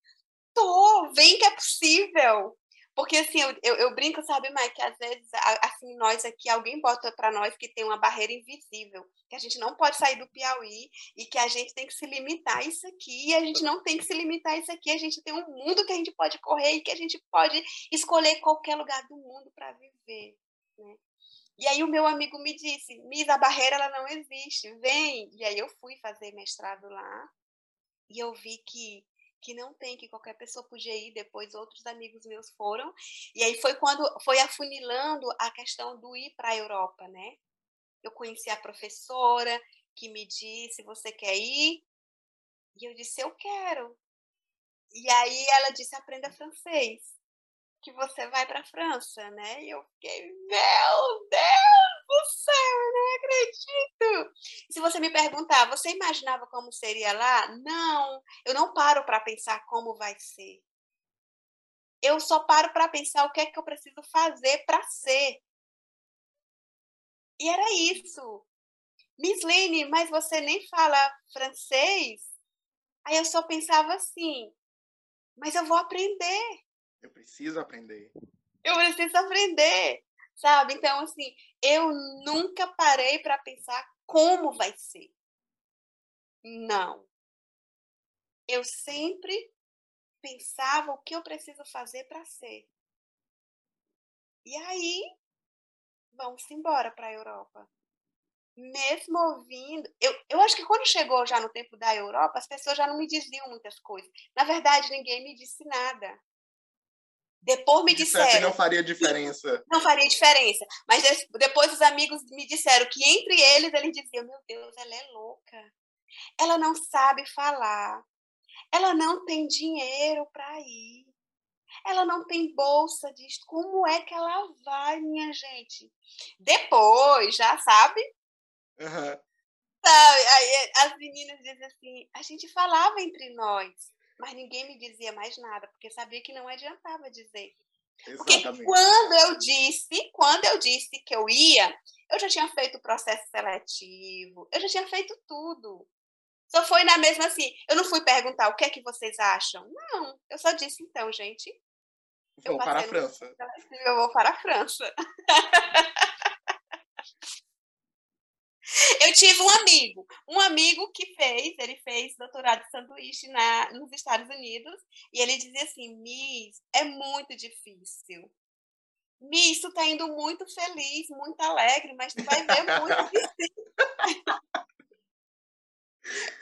tô, vem que é possível. Porque, assim, eu, eu, eu brinco, sabe, Mike, que às vezes, assim, nós aqui, alguém bota para nós que tem uma barreira invisível, que a gente não pode sair do Piauí e que a gente tem que se limitar a isso aqui, e a gente não tem que se limitar a isso aqui, a gente tem um mundo que a gente pode correr e que a gente pode escolher qualquer lugar do mundo para viver, né? E aí o meu amigo me disse, Miss, a barreira ela não existe, vem. E aí eu fui fazer mestrado lá e eu vi que que não tem, que qualquer pessoa podia ir, depois outros amigos meus foram. E aí foi quando foi afunilando a questão do ir para a Europa, né? Eu conheci a professora que me disse, você quer ir? E eu disse, eu quero. E aí ela disse, aprenda francês que você vai para a França, né? E eu fiquei, meu Deus céu, eu não acredito. Se você me perguntar, você imaginava como seria lá? Não, eu não paro para pensar como vai ser. Eu só paro para pensar o que é que eu preciso fazer para ser. E era isso. Miss Lene, mas você nem fala francês? Aí eu só pensava assim, mas eu vou aprender. Eu preciso aprender. Eu preciso aprender, sabe? Então, assim, eu nunca parei para pensar como vai ser. Não. Eu sempre pensava o que eu preciso fazer para ser. E aí, vamos embora para a Europa. Mesmo ouvindo, eu, eu acho que quando chegou já no tempo da Europa, as pessoas já não me diziam muitas coisas. Na verdade, ninguém me disse nada. Depois me disseram. não faria diferença. Não faria diferença. Mas depois os amigos me disseram que entre eles eles diziam: Meu Deus, ela é louca. Ela não sabe falar. Ela não tem dinheiro para ir. Ela não tem bolsa disso. Como é que ela vai, minha gente? Depois, já sabe? Uhum. Aí as meninas dizem assim: a gente falava entre nós mas ninguém me dizia mais nada, porque sabia que não adiantava dizer. Porque quando eu disse, quando eu disse que eu ia, eu já tinha feito o processo seletivo, eu já tinha feito tudo. Só foi na mesma assim, eu não fui perguntar o que é que vocês acham. Não, eu só disse então, gente. Vou para a França. Eu vou para a França. Eu tive um amigo, um amigo que fez, ele fez doutorado de sanduíche na, nos Estados Unidos, e ele dizia assim, Miss, é muito difícil. Miss, tu tá indo muito feliz, muito alegre, mas tu vai ver muito difícil.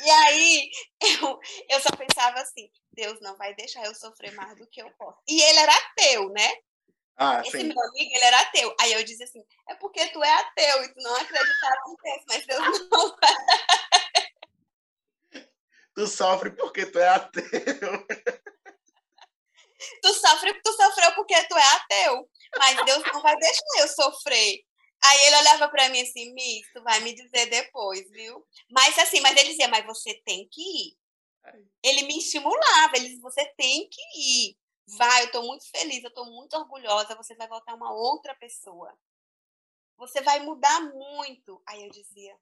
E aí, eu, eu só pensava assim, Deus não vai deixar eu sofrer mais do que eu posso. E ele era ateu, né? Ah, Esse sim. meu amigo, ele era ateu. Aí eu disse assim, é porque tu é ateu e tu não acreditava em Deus, mas Deus não Tu sofre porque tu é ateu. tu sofre, tu sofreu porque tu é ateu, mas Deus não vai deixar eu sofrer. Aí ele olhava para mim assim, Miss, tu vai me dizer depois, viu? Mas assim, mas ele dizia, mas você tem que ir. Ele me estimulava, ele disse, você tem que ir. Vai, eu estou muito feliz, eu estou muito orgulhosa, você vai voltar uma outra pessoa. Você vai mudar muito. Aí eu dizia,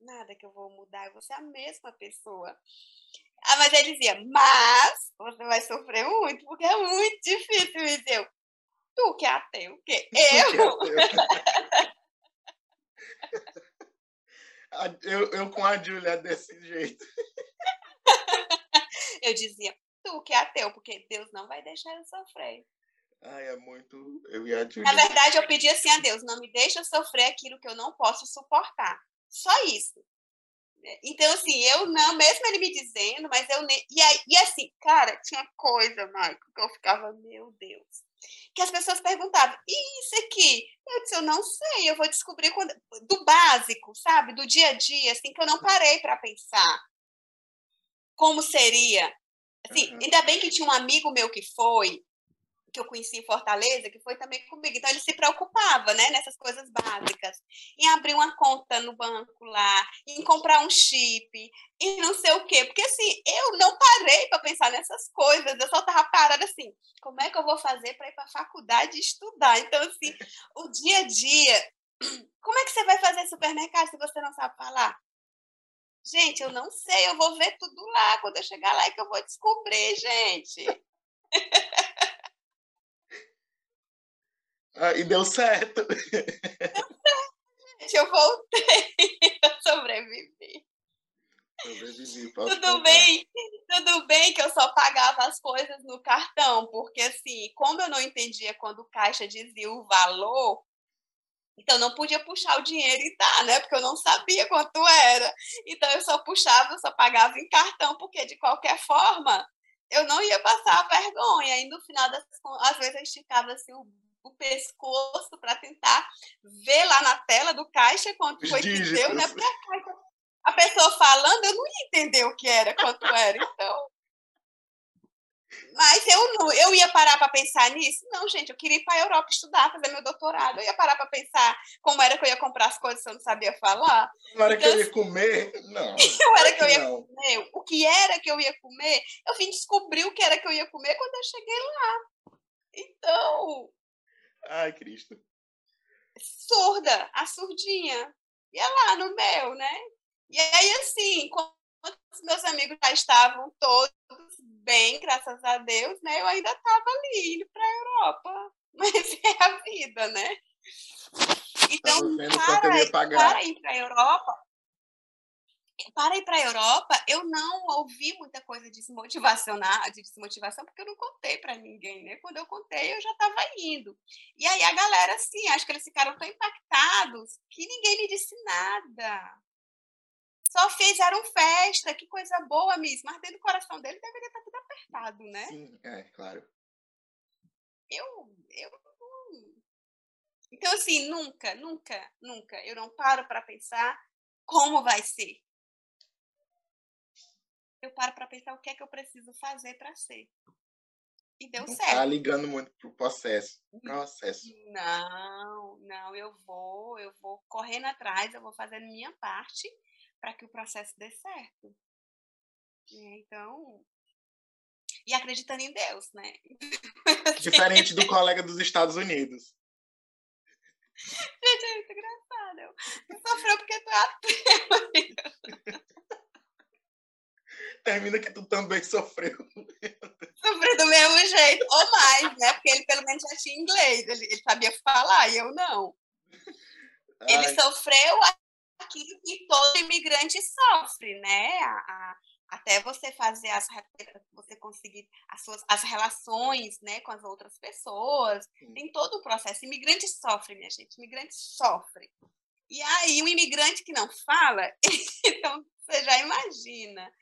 nada que eu vou mudar, eu vou ser a mesma pessoa. Ah, mas ele dizia, mas você vai sofrer muito, porque é muito difícil. E eu, tu que é ateu, o quê? Eu? eu, eu com a Júlia desse jeito. eu dizia, tu que é ateu, porque Deus não vai deixar eu sofrer. Ai, é muito. Eu ia Na verdade, eu pedi assim a Deus: não me deixa sofrer aquilo que eu não posso suportar. Só isso. Então, assim, eu não, mesmo ele me dizendo, mas eu nem. E, aí, e assim, cara, tinha coisa, Marco, que eu ficava, meu Deus. Que as pessoas perguntavam, e isso aqui? Eu disse, eu não sei, eu vou descobrir quando... do básico, sabe? Do dia a dia, assim, que eu não parei para pensar como seria. Assim, uhum. Ainda bem que tinha um amigo meu que foi, que eu conheci em Fortaleza, que foi também comigo. Então, ele se preocupava, né, nessas coisas básicas, em abrir uma conta no banco lá, em comprar um chip, e não sei o quê. Porque, assim, eu não parei para pensar nessas coisas, eu só estava parada assim, como é que eu vou fazer para ir para a faculdade estudar? Então, assim, o dia a dia, como é que você vai fazer supermercado se você não sabe falar? Gente, eu não sei, eu vou ver tudo lá. Quando eu chegar lá é que eu vou descobrir, gente. Ah, e deu certo. Deu certo, gente. Eu voltei. Eu sobrevivi. Sobrevivi, tudo contar. bem, tudo bem que eu só pagava as coisas no cartão, porque assim, como eu não entendia quando o caixa dizia o valor, então não podia puxar o dinheiro e dar, né? Porque eu não sabia quanto era. Então eu só puxava, eu só pagava em cartão, porque de qualquer forma eu não ia passar vergonha. E no final das às vezes eu esticava assim o o pescoço para tentar ver lá na tela do caixa quanto foi que deu, né? Porque a, caixa, a pessoa falando, eu não ia entender o que era, quanto era, então. Mas eu não, eu ia parar para pensar nisso? Não, gente, eu queria ir para a Europa estudar, fazer meu doutorado. Eu ia parar para pensar como era que eu ia comprar as coisas se eu não sabia falar. Como era então, que eu ia comer? Não. Como era que eu ia não. comer? O que era que eu ia comer? Eu vim descobrir o que era que eu ia comer quando eu cheguei lá. Então, Ai, Cristo. Surda, a surdinha. Ia lá no meu, né? E aí, assim, quando os meus amigos já estavam todos bem, graças a Deus, né? Eu ainda estava ali, indo para a Europa. Mas é a vida, né? Então, para, para ir para a Europa, para ir para a Europa, eu não ouvi muita coisa de desmotivacionar, de desmotivação, porque eu não contei para ninguém, né? Quando eu contei, eu já estava indo. E aí a galera, assim, acho que eles ficaram tão impactados que ninguém me disse nada. Só fizeram festa, que coisa boa, Miss. Mas dentro do coração dele deveria estar tudo apertado, né? Sim, é, claro. Eu, eu Então, assim, nunca, nunca, nunca, eu não paro para pensar como vai ser eu paro para pensar o que é que eu preciso fazer para ser. E deu não tá certo. Tá ligando muito pro processo. Processo. Não, não, eu vou, eu vou correndo atrás, eu vou fazendo minha parte para que o processo dê certo. Então, e acreditando em Deus, né? Diferente do colega dos Estados Unidos. Gente, é muito engraçado. Tu sofreu porque tu é ateu termina que tu também sofreu. Sofri do mesmo jeito, ou mais, né? Porque ele pelo menos já tinha inglês, ele, ele sabia falar e eu não. Ai. Ele sofreu aquilo que todo imigrante sofre, né? A, a, até você fazer as você conseguir as suas as relações, né, com as outras pessoas, Sim. tem todo o processo. Imigrante sofre, minha gente, imigrante sofre. E aí, um imigrante que não fala, então você já imagina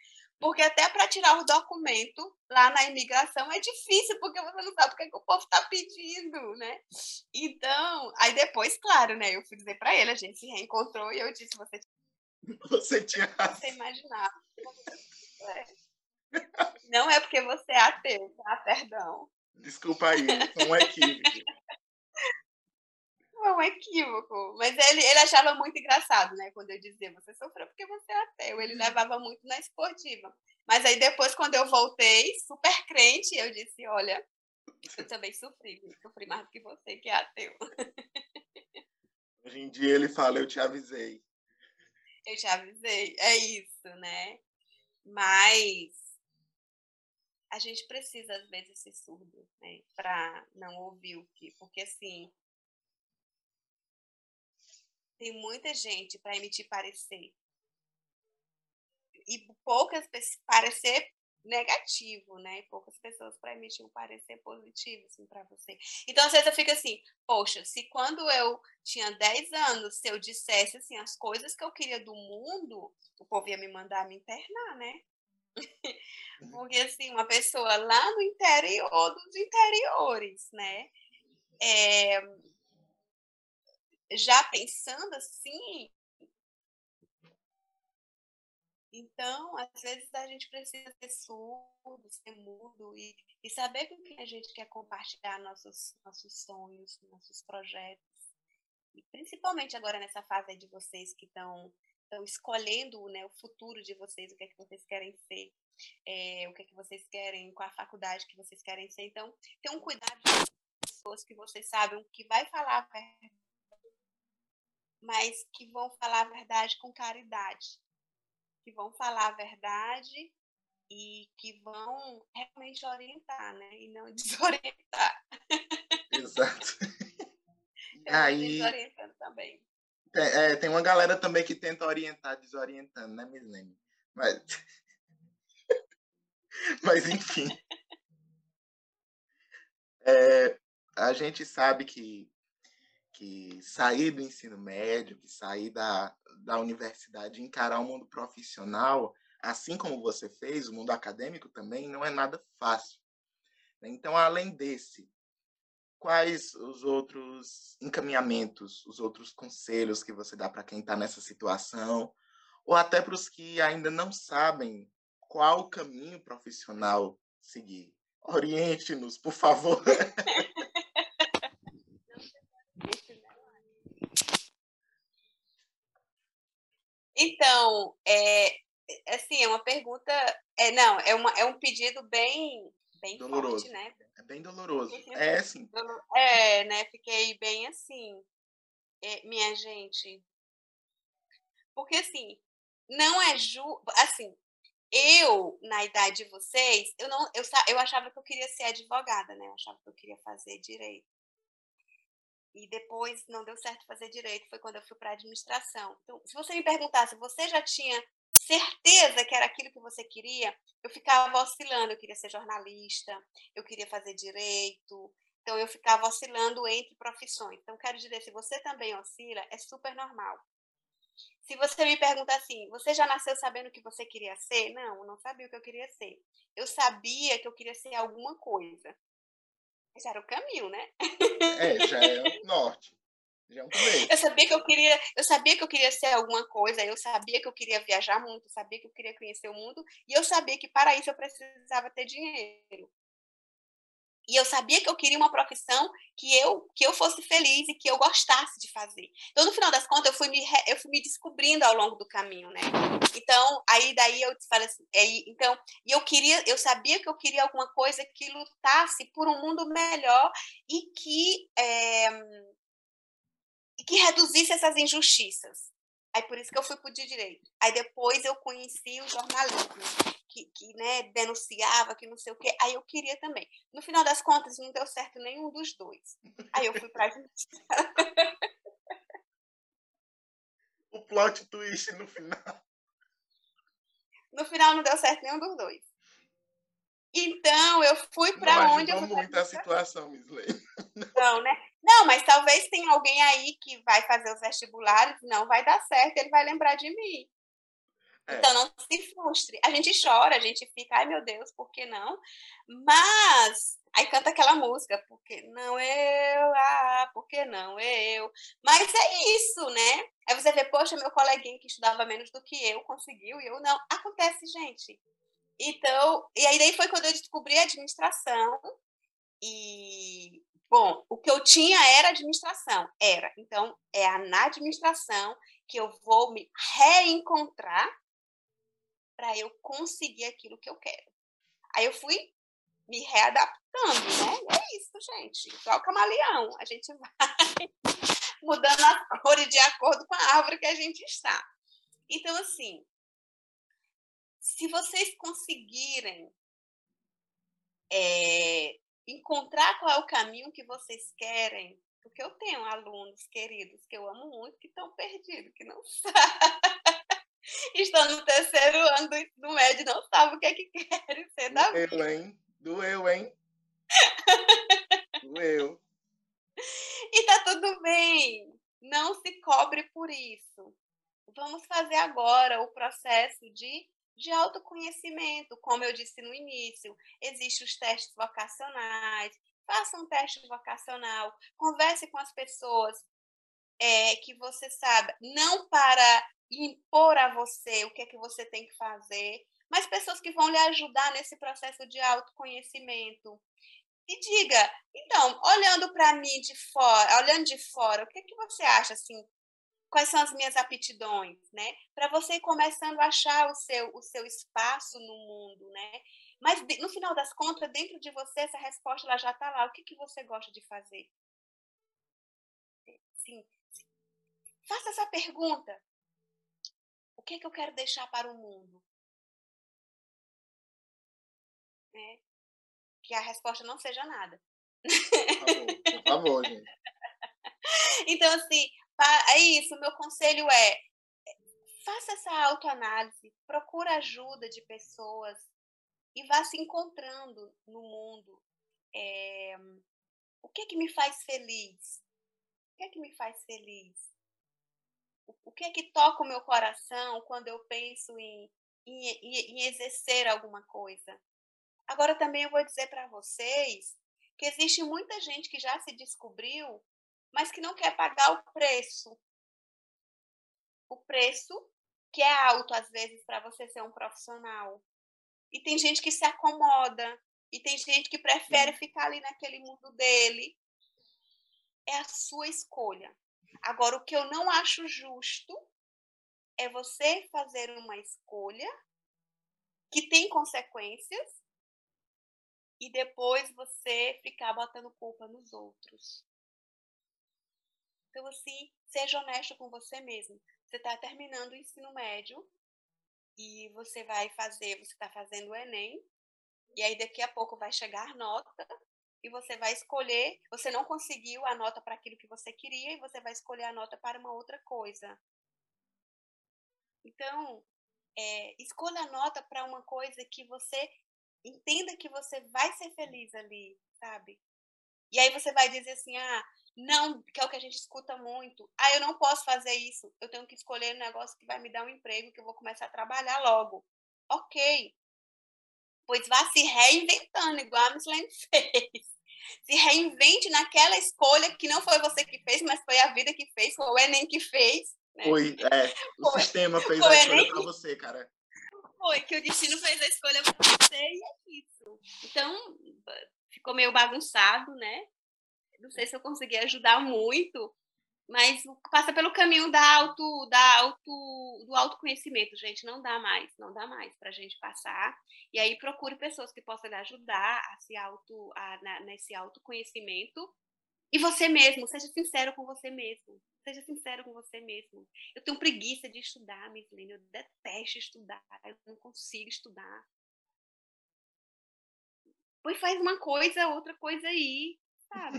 porque até para tirar o documento lá na imigração é difícil, porque você não sabe o que, é que o povo está pedindo, né? Então, aí depois, claro, né? Eu fui dizer para ele, a gente se reencontrou e eu disse, você, você tinha Você imaginava. É. Não é porque você é ateu, tá? Perdão. Desculpa aí, um equívoco foi um equívoco. Mas ele, ele achava muito engraçado, né? Quando eu dizia, você sofreu porque você é ateu. Ele uhum. levava muito na esportiva. Mas aí depois, quando eu voltei, super crente, eu disse, olha, eu também sofri. Sofri mais do que você, que é ateu. Hoje em dia ele fala, eu te avisei. Eu te avisei. É isso, né? Mas a gente precisa, às vezes, ser surdo, né? Para não ouvir o que. Porque, assim, tem muita gente para emitir parecer. E poucas parecer negativo, né? Poucas pessoas para emitir um parecer positivo assim, para você. Então, às vezes eu fico assim, poxa, se quando eu tinha 10 anos, se eu dissesse assim, as coisas que eu queria do mundo, o povo ia me mandar me internar, né? Porque assim, uma pessoa lá no interior dos interiores, né? É, já pensando assim, então, às vezes a gente precisa ser surdo, ser mudo e, e saber com quem a gente quer compartilhar nossos, nossos sonhos, nossos projetos. E principalmente agora nessa fase de vocês que estão escolhendo né, o futuro de vocês, o que é que vocês querem ser, é, o que é que vocês querem, qual a faculdade que vocês querem ser. Então, tenham um cuidado com as pessoas que vocês sabem que vai falar a mas que vão falar a verdade com caridade que vão falar a verdade e que vão realmente orientar, né? E não desorientar. Exato. então, aí desorientando também. Tem, é, tem uma galera também que tenta orientar desorientando, né, Mislene? Mas, mas enfim. É, a gente sabe que, que sair do ensino médio, que sair da, da universidade encarar o mundo profissional, assim como você fez, o mundo acadêmico também, não é nada fácil. Né? Então, além desse, quais os outros encaminhamentos, os outros conselhos que você dá para quem está nessa situação, ou até para os que ainda não sabem qual caminho profissional seguir? Oriente-nos, por favor. Então, é, é, assim, é uma pergunta. É, não, é, uma, é um pedido bem, bem doloroso. forte, né? É bem doloroso. É, sim. É, né? Fiquei bem assim. É, minha gente. Porque, assim, não é ju. Assim, eu, na idade de vocês, eu não eu, eu achava que eu queria ser advogada, né? Eu achava que eu queria fazer direito. E depois não deu certo fazer direito, foi quando eu fui para administração. Então, se você me perguntasse, você já tinha certeza que era aquilo que você queria? Eu ficava oscilando, eu queria ser jornalista, eu queria fazer direito. Então eu ficava oscilando entre profissões. Então quero dizer, se você também oscila, é super normal. Se você me pergunta assim, você já nasceu sabendo o que você queria ser? Não, eu não sabia o que eu queria ser. Eu sabia que eu queria ser alguma coisa já era o caminho, né? É, já é o norte. Já é um Eu sabia que eu queria, eu sabia que eu queria ser alguma coisa, eu sabia que eu queria viajar muito, eu sabia que eu queria conhecer o mundo, e eu sabia que para isso eu precisava ter dinheiro. E eu sabia que eu queria uma profissão que eu que eu fosse feliz e que eu gostasse de fazer. Então, no final das contas, eu fui me, eu fui me descobrindo ao longo do caminho, né? Então, aí daí eu falei assim, aí, então, e eu queria, eu sabia que eu queria alguma coisa que lutasse por um mundo melhor e que é, e que reduzisse essas injustiças. Aí por isso que eu fui para o direito. Aí depois eu conheci o jornalismo que, que né, denunciava, que não sei o quê. Aí eu queria também. No final das contas, não deu certo nenhum dos dois. Aí eu fui para a O plot twist no final. No final não deu certo nenhum dos dois. Então, eu fui para onde eu fui. muito a situação, Miss Lei. Não, né? Não, mas talvez tenha alguém aí que vai fazer os vestibulares, não vai dar certo, ele vai lembrar de mim. É. Então não se frustre. A gente chora, a gente fica, ai meu Deus, por que não? Mas aí canta aquela música, por que não eu? Ah, por que não eu? Mas é isso, né? Aí você vê, poxa, meu coleguinha que estudava menos do que eu conseguiu e eu não. Acontece, gente. Então, e aí daí foi quando eu descobri a administração e Bom, o que eu tinha era administração, era. Então, é na administração que eu vou me reencontrar para eu conseguir aquilo que eu quero. Aí eu fui me readaptando, né? é isso, gente. Igual camaleão. A gente vai mudando a cor de acordo com a árvore que a gente está. Então, assim, se vocês conseguirem é, encontrar qual é o caminho que vocês querem, porque eu tenho alunos queridos que eu amo muito que estão perdidos, que não sabem Estou no terceiro ano do médio, não sabe o que é que quer ser da vida. Doeu, hein? Doeu, hein? Doeu. E tá tudo bem. Não se cobre por isso. Vamos fazer agora o processo de, de autoconhecimento. Como eu disse no início, existem os testes vocacionais. Faça um teste vocacional, converse com as pessoas é, que você sabe, não para impor a você o que é que você tem que fazer, mas pessoas que vão lhe ajudar nesse processo de autoconhecimento. E diga, então, olhando para mim de fora, olhando de fora, o que é que você acha assim? Quais são as minhas aptidões, né? Para você ir começando a achar o seu o seu espaço no mundo, né? Mas no final das contas, dentro de você essa resposta ela já está lá. O que que você gosta de fazer? Sim, sim. Faça essa pergunta. O que é que eu quero deixar para o mundo? Né? Que a resposta não seja nada. Por favor, por favor gente. Então, assim, é isso. Meu conselho é faça essa autoanálise, procura ajuda de pessoas e vá se encontrando no mundo. É, o que é que me faz feliz? O que é que me faz feliz? o que é que toca o meu coração quando eu penso em, em, em exercer alguma coisa. Agora também eu vou dizer para vocês que existe muita gente que já se descobriu, mas que não quer pagar o preço. O preço que é alto às vezes para você ser um profissional. E tem gente que se acomoda, e tem gente que prefere ficar ali naquele mundo dele. É a sua escolha. Agora, o que eu não acho justo é você fazer uma escolha que tem consequências e depois você ficar botando culpa nos outros. Então, assim, seja honesto com você mesmo. Você está terminando o ensino médio e você vai fazer, você está fazendo o Enem, e aí daqui a pouco vai chegar nota, e você vai escolher, você não conseguiu a nota para aquilo que você queria e você vai escolher a nota para uma outra coisa. Então, é, escolha a nota para uma coisa que você entenda que você vai ser feliz ali, sabe? E aí você vai dizer assim, ah, não, que é o que a gente escuta muito. Ah, eu não posso fazer isso. Eu tenho que escolher um negócio que vai me dar um emprego, que eu vou começar a trabalhar logo. Ok pois vá se reinventando, igual a Miss Lane fez. Se reinvente naquela escolha que não foi você que fez, mas foi a vida que fez, foi o Enem que fez. Né? Foi, é, o foi, sistema fez a escolha para você, cara. Foi, que o destino fez a escolha para você e é isso. Então, ficou meio bagunçado, né? Não sei se eu consegui ajudar muito, mas passa pelo caminho da auto, da auto, do autoconhecimento, gente. Não dá mais, não dá mais para a gente passar. E aí procure pessoas que possam lhe ajudar a se auto, a, na, nesse autoconhecimento. E você mesmo, seja sincero com você mesmo. Seja sincero com você mesmo. Eu tenho preguiça de estudar, Mislene. Eu detesto estudar. Eu não consigo estudar. Pois faz uma coisa, outra coisa aí, sabe?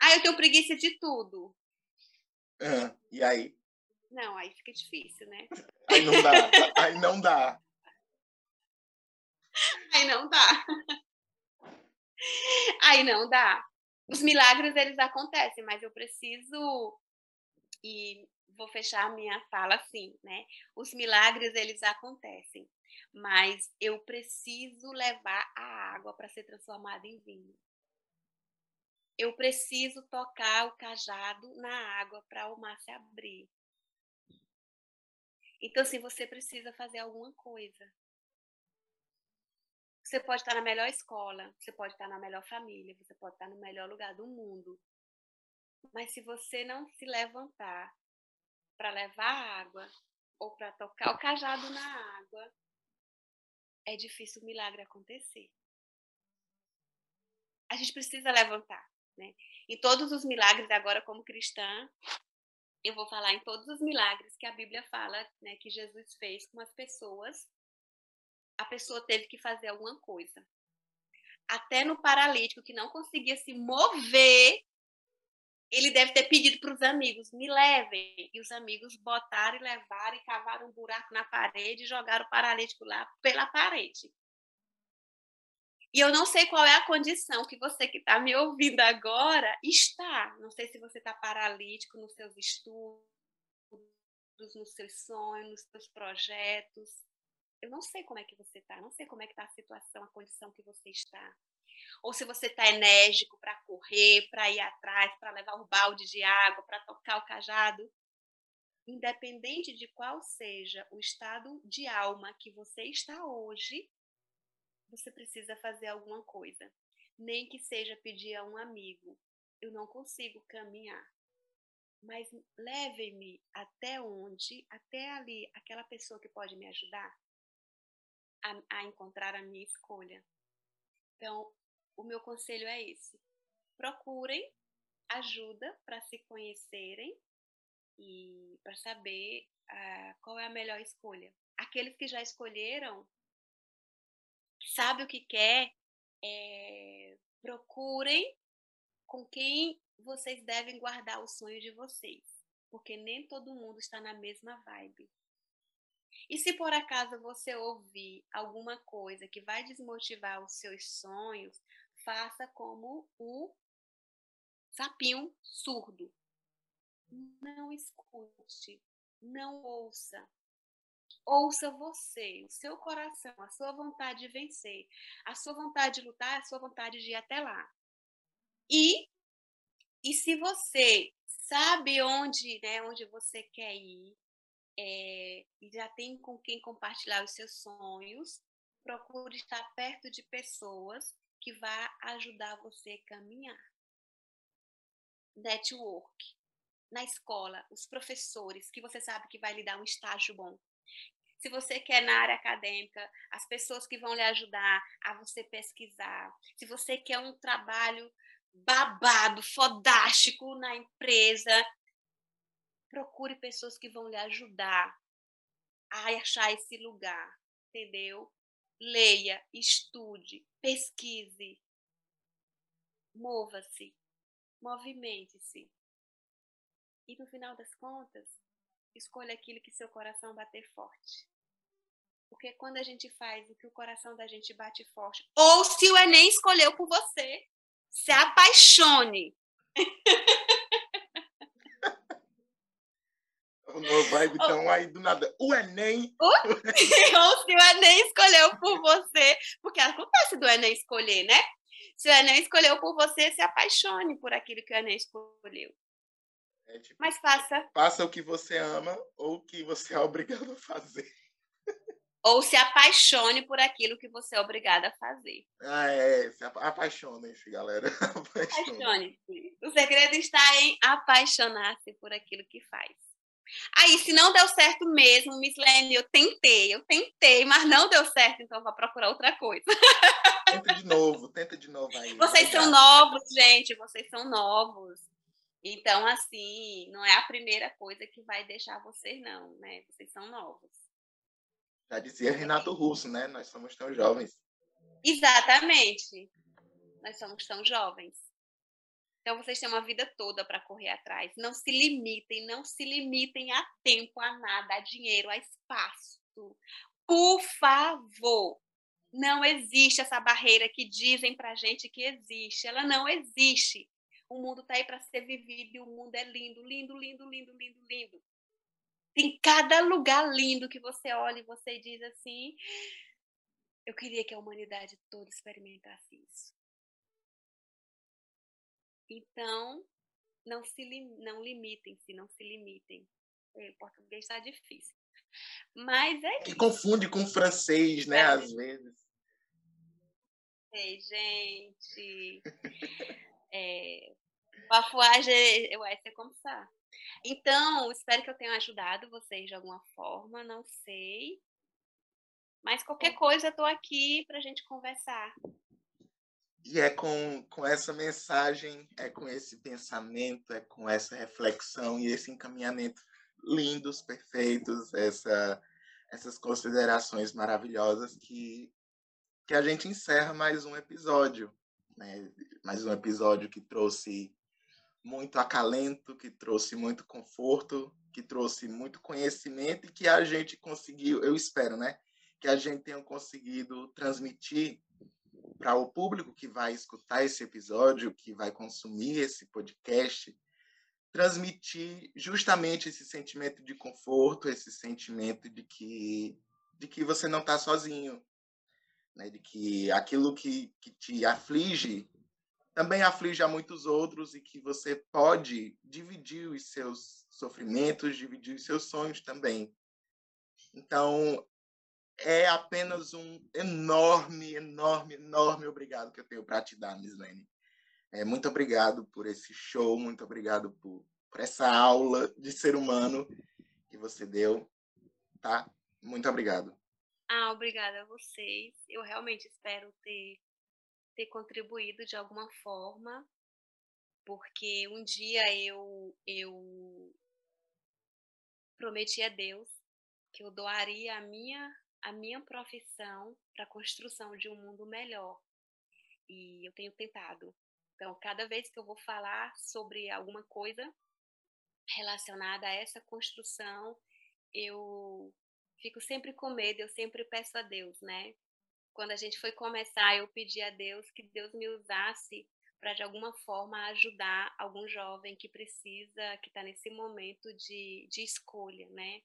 Ah, eu tenho preguiça de tudo. Ah, e aí? Não, aí fica difícil, né? Aí não dá. Aí não dá. Aí não dá. Aí não dá. Os milagres, eles acontecem, mas eu preciso... E vou fechar a minha fala assim, né? Os milagres, eles acontecem, mas eu preciso levar a água para ser transformada em vinho eu preciso tocar o cajado na água para o mar se abrir. Então, assim, você precisa fazer alguma coisa. Você pode estar na melhor escola, você pode estar na melhor família, você pode estar no melhor lugar do mundo. Mas se você não se levantar para levar água ou para tocar o cajado na água, é difícil o milagre acontecer. A gente precisa levantar. Né? E todos os milagres, agora como cristã, eu vou falar em todos os milagres que a Bíblia fala né, que Jesus fez com as pessoas. A pessoa teve que fazer alguma coisa. Até no paralítico que não conseguia se mover, ele deve ter pedido para os amigos, me levem. E os amigos botaram e levaram e cavaram um buraco na parede e jogaram o paralítico lá pela parede. E eu não sei qual é a condição que você que está me ouvindo agora está. Não sei se você está paralítico nos seus estudos, nos seus sonhos, nos seus projetos. Eu não sei como é que você está, não sei como é que está a situação, a condição que você está. Ou se você está enérgico para correr, para ir atrás, para levar um balde de água, para tocar o cajado. Independente de qual seja o estado de alma que você está hoje, você precisa fazer alguma coisa. Nem que seja pedir a um amigo. Eu não consigo caminhar. Mas leve-me até onde, até ali, aquela pessoa que pode me ajudar a, a encontrar a minha escolha. Então, o meu conselho é esse: procurem ajuda para se conhecerem e para saber uh, qual é a melhor escolha. Aqueles que já escolheram, que sabem o que quer, é, procurem com quem vocês devem guardar o sonho de vocês, porque nem todo mundo está na mesma vibe. E se por acaso você ouvir alguma coisa que vai desmotivar os seus sonhos, faça como o sapinho surdo. Não escute, não ouça. Ouça você, o seu coração, a sua vontade de vencer, a sua vontade de lutar, a sua vontade de ir até lá. E, e se você sabe onde, né, onde você quer ir, é, e já tem com quem compartilhar os seus sonhos, procure estar perto de pessoas que vai ajudar você a caminhar. Network. Na escola, os professores, que você sabe que vai lhe dar um estágio bom. Se você quer na área acadêmica, as pessoas que vão lhe ajudar a você pesquisar. Se você quer um trabalho babado, fodástico na empresa, procure pessoas que vão lhe ajudar a achar esse lugar, entendeu? leia, estude, pesquise, mova-se, movimente-se. E no final das contas, escolha aquilo que seu coração bater forte. Porque quando a gente faz o que o coração da gente bate forte, ou se o Enem escolheu por você, se apaixone. Uma vibe tão aí do nada. O Enem. Ou se o Enem escolheu por você. Porque acontece do Enem escolher, né? Se o Enem escolheu por você, se apaixone por aquilo que o Enem escolheu. É tipo, Mas faça. Faça o que você ama ou o que você é obrigado a fazer. Ou se apaixone por aquilo que você é obrigado a fazer. Ah, é. Se apaixone-se, galera. Apaixone-se. O segredo está em apaixonar-se por aquilo que faz. Aí, se não deu certo mesmo, Miss Lene, eu tentei, eu tentei, mas não deu certo, então vou procurar outra coisa. Tenta de novo, tenta de novo aí. Vocês são novos, gente, vocês são novos. Então, assim, não é a primeira coisa que vai deixar vocês, não, né? Vocês são novos. Já dizia Renato Russo, né? Nós somos tão jovens. Exatamente. Nós somos tão jovens. Então vocês têm uma vida toda para correr atrás. Não se limitem, não se limitem a tempo, a nada, a dinheiro, a espaço. Por favor, não existe essa barreira que dizem para gente que existe. Ela não existe. O mundo está aí para ser vivido e o mundo é lindo, lindo, lindo, lindo, lindo, lindo. Tem cada lugar lindo que você olha e você diz assim: eu queria que a humanidade toda experimentasse isso. Então, não se não limitem-se, não se limitem. É, o português está difícil. Mas é Que confunde com francês, né, é. às vezes. Ei, gente. é, Bafuagem, eu acho que é como está. Então, espero que eu tenha ajudado vocês de alguma forma, não sei. Mas qualquer coisa, eu estou aqui para a gente conversar. E é com, com essa mensagem, é com esse pensamento, é com essa reflexão e esse encaminhamento lindos, perfeitos, essa, essas considerações maravilhosas que, que a gente encerra mais um episódio. Né? Mais um episódio que trouxe muito acalento, que trouxe muito conforto, que trouxe muito conhecimento e que a gente conseguiu, eu espero, né, que a gente tenha conseguido transmitir para o público que vai escutar esse episódio, que vai consumir esse podcast, transmitir justamente esse sentimento de conforto, esse sentimento de que de que você não está sozinho, né? de que aquilo que, que te aflige também aflige a muitos outros e que você pode dividir os seus sofrimentos, dividir os seus sonhos também. Então, é apenas um enorme, enorme, enorme obrigado que eu tenho para te dar, Miss Lene. É, muito obrigado por esse show, muito obrigado por, por essa aula de ser humano que você deu, tá? Muito obrigado. Ah, obrigada a vocês. Eu realmente espero ter, ter contribuído de alguma forma, porque um dia eu, eu prometi a Deus que eu doaria a minha, a minha profissão para a construção de um mundo melhor. E eu tenho tentado. Então, cada vez que eu vou falar sobre alguma coisa relacionada a essa construção, eu fico sempre com medo, eu sempre peço a Deus, né? Quando a gente foi começar, eu pedi a Deus que Deus me usasse para de alguma forma ajudar algum jovem que precisa, que está nesse momento de, de escolha, né?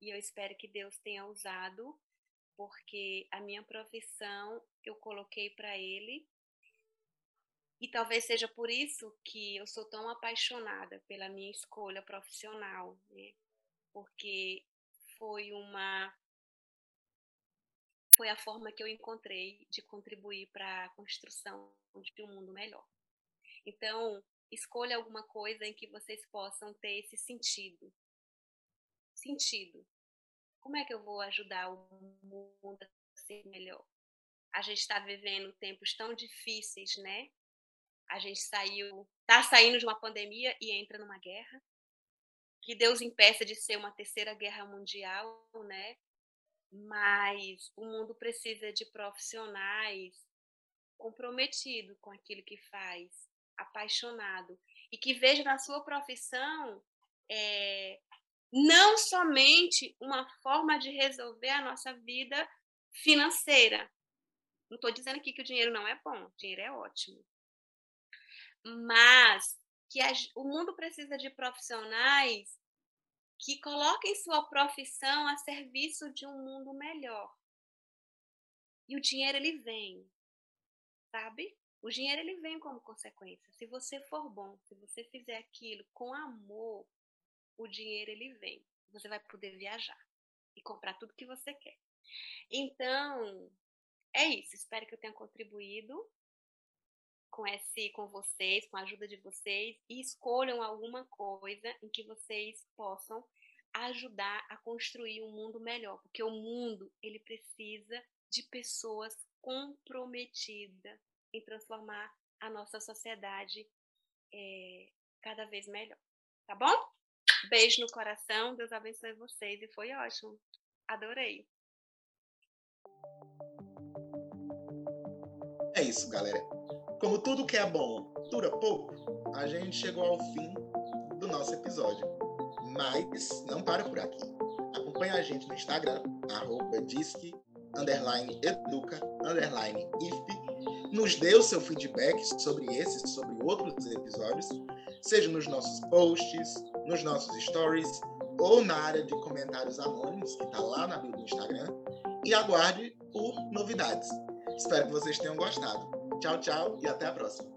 E eu espero que Deus tenha usado, porque a minha profissão eu coloquei para Ele e talvez seja por isso que eu sou tão apaixonada pela minha escolha profissional, né? Porque foi uma foi a forma que eu encontrei de contribuir para a construção de um mundo melhor. Então, escolha alguma coisa em que vocês possam ter esse sentido. Sentido. Como é que eu vou ajudar o mundo a ser melhor? A gente está vivendo tempos tão difíceis, né? a gente saiu, está saindo de uma pandemia e entra numa guerra. Que Deus impeça de ser uma terceira guerra mundial, né? Mas o mundo precisa de profissionais comprometidos com aquilo que faz, apaixonado e que veja na sua profissão é, não somente uma forma de resolver a nossa vida financeira. Não estou dizendo aqui que o dinheiro não é bom, o dinheiro é ótimo mas que a, o mundo precisa de profissionais que coloquem sua profissão a serviço de um mundo melhor. E o dinheiro ele vem, sabe? O dinheiro ele vem como consequência. Se você for bom, se você fizer aquilo com amor, o dinheiro ele vem. Você vai poder viajar e comprar tudo que você quer. Então, é isso. Espero que eu tenha contribuído com esse com vocês, com a ajuda de vocês e escolham alguma coisa em que vocês possam ajudar a construir um mundo melhor, porque o mundo ele precisa de pessoas comprometidas em transformar a nossa sociedade é, cada vez melhor. Tá bom? Beijo no coração, Deus abençoe vocês e foi ótimo. Adorei. É isso, galera. Como tudo que é bom dura pouco, a gente chegou ao fim do nosso episódio. Mas não para por aqui. Acompanhe a gente no Instagram, arroba disque, underline educa, underline if. Nos dê o seu feedback sobre esses, sobre outros episódios, seja nos nossos posts, nos nossos stories ou na área de comentários anônimos que está lá na bio do Instagram. E aguarde por novidades. Espero que vocês tenham gostado. Tchau, tchau e até a próxima.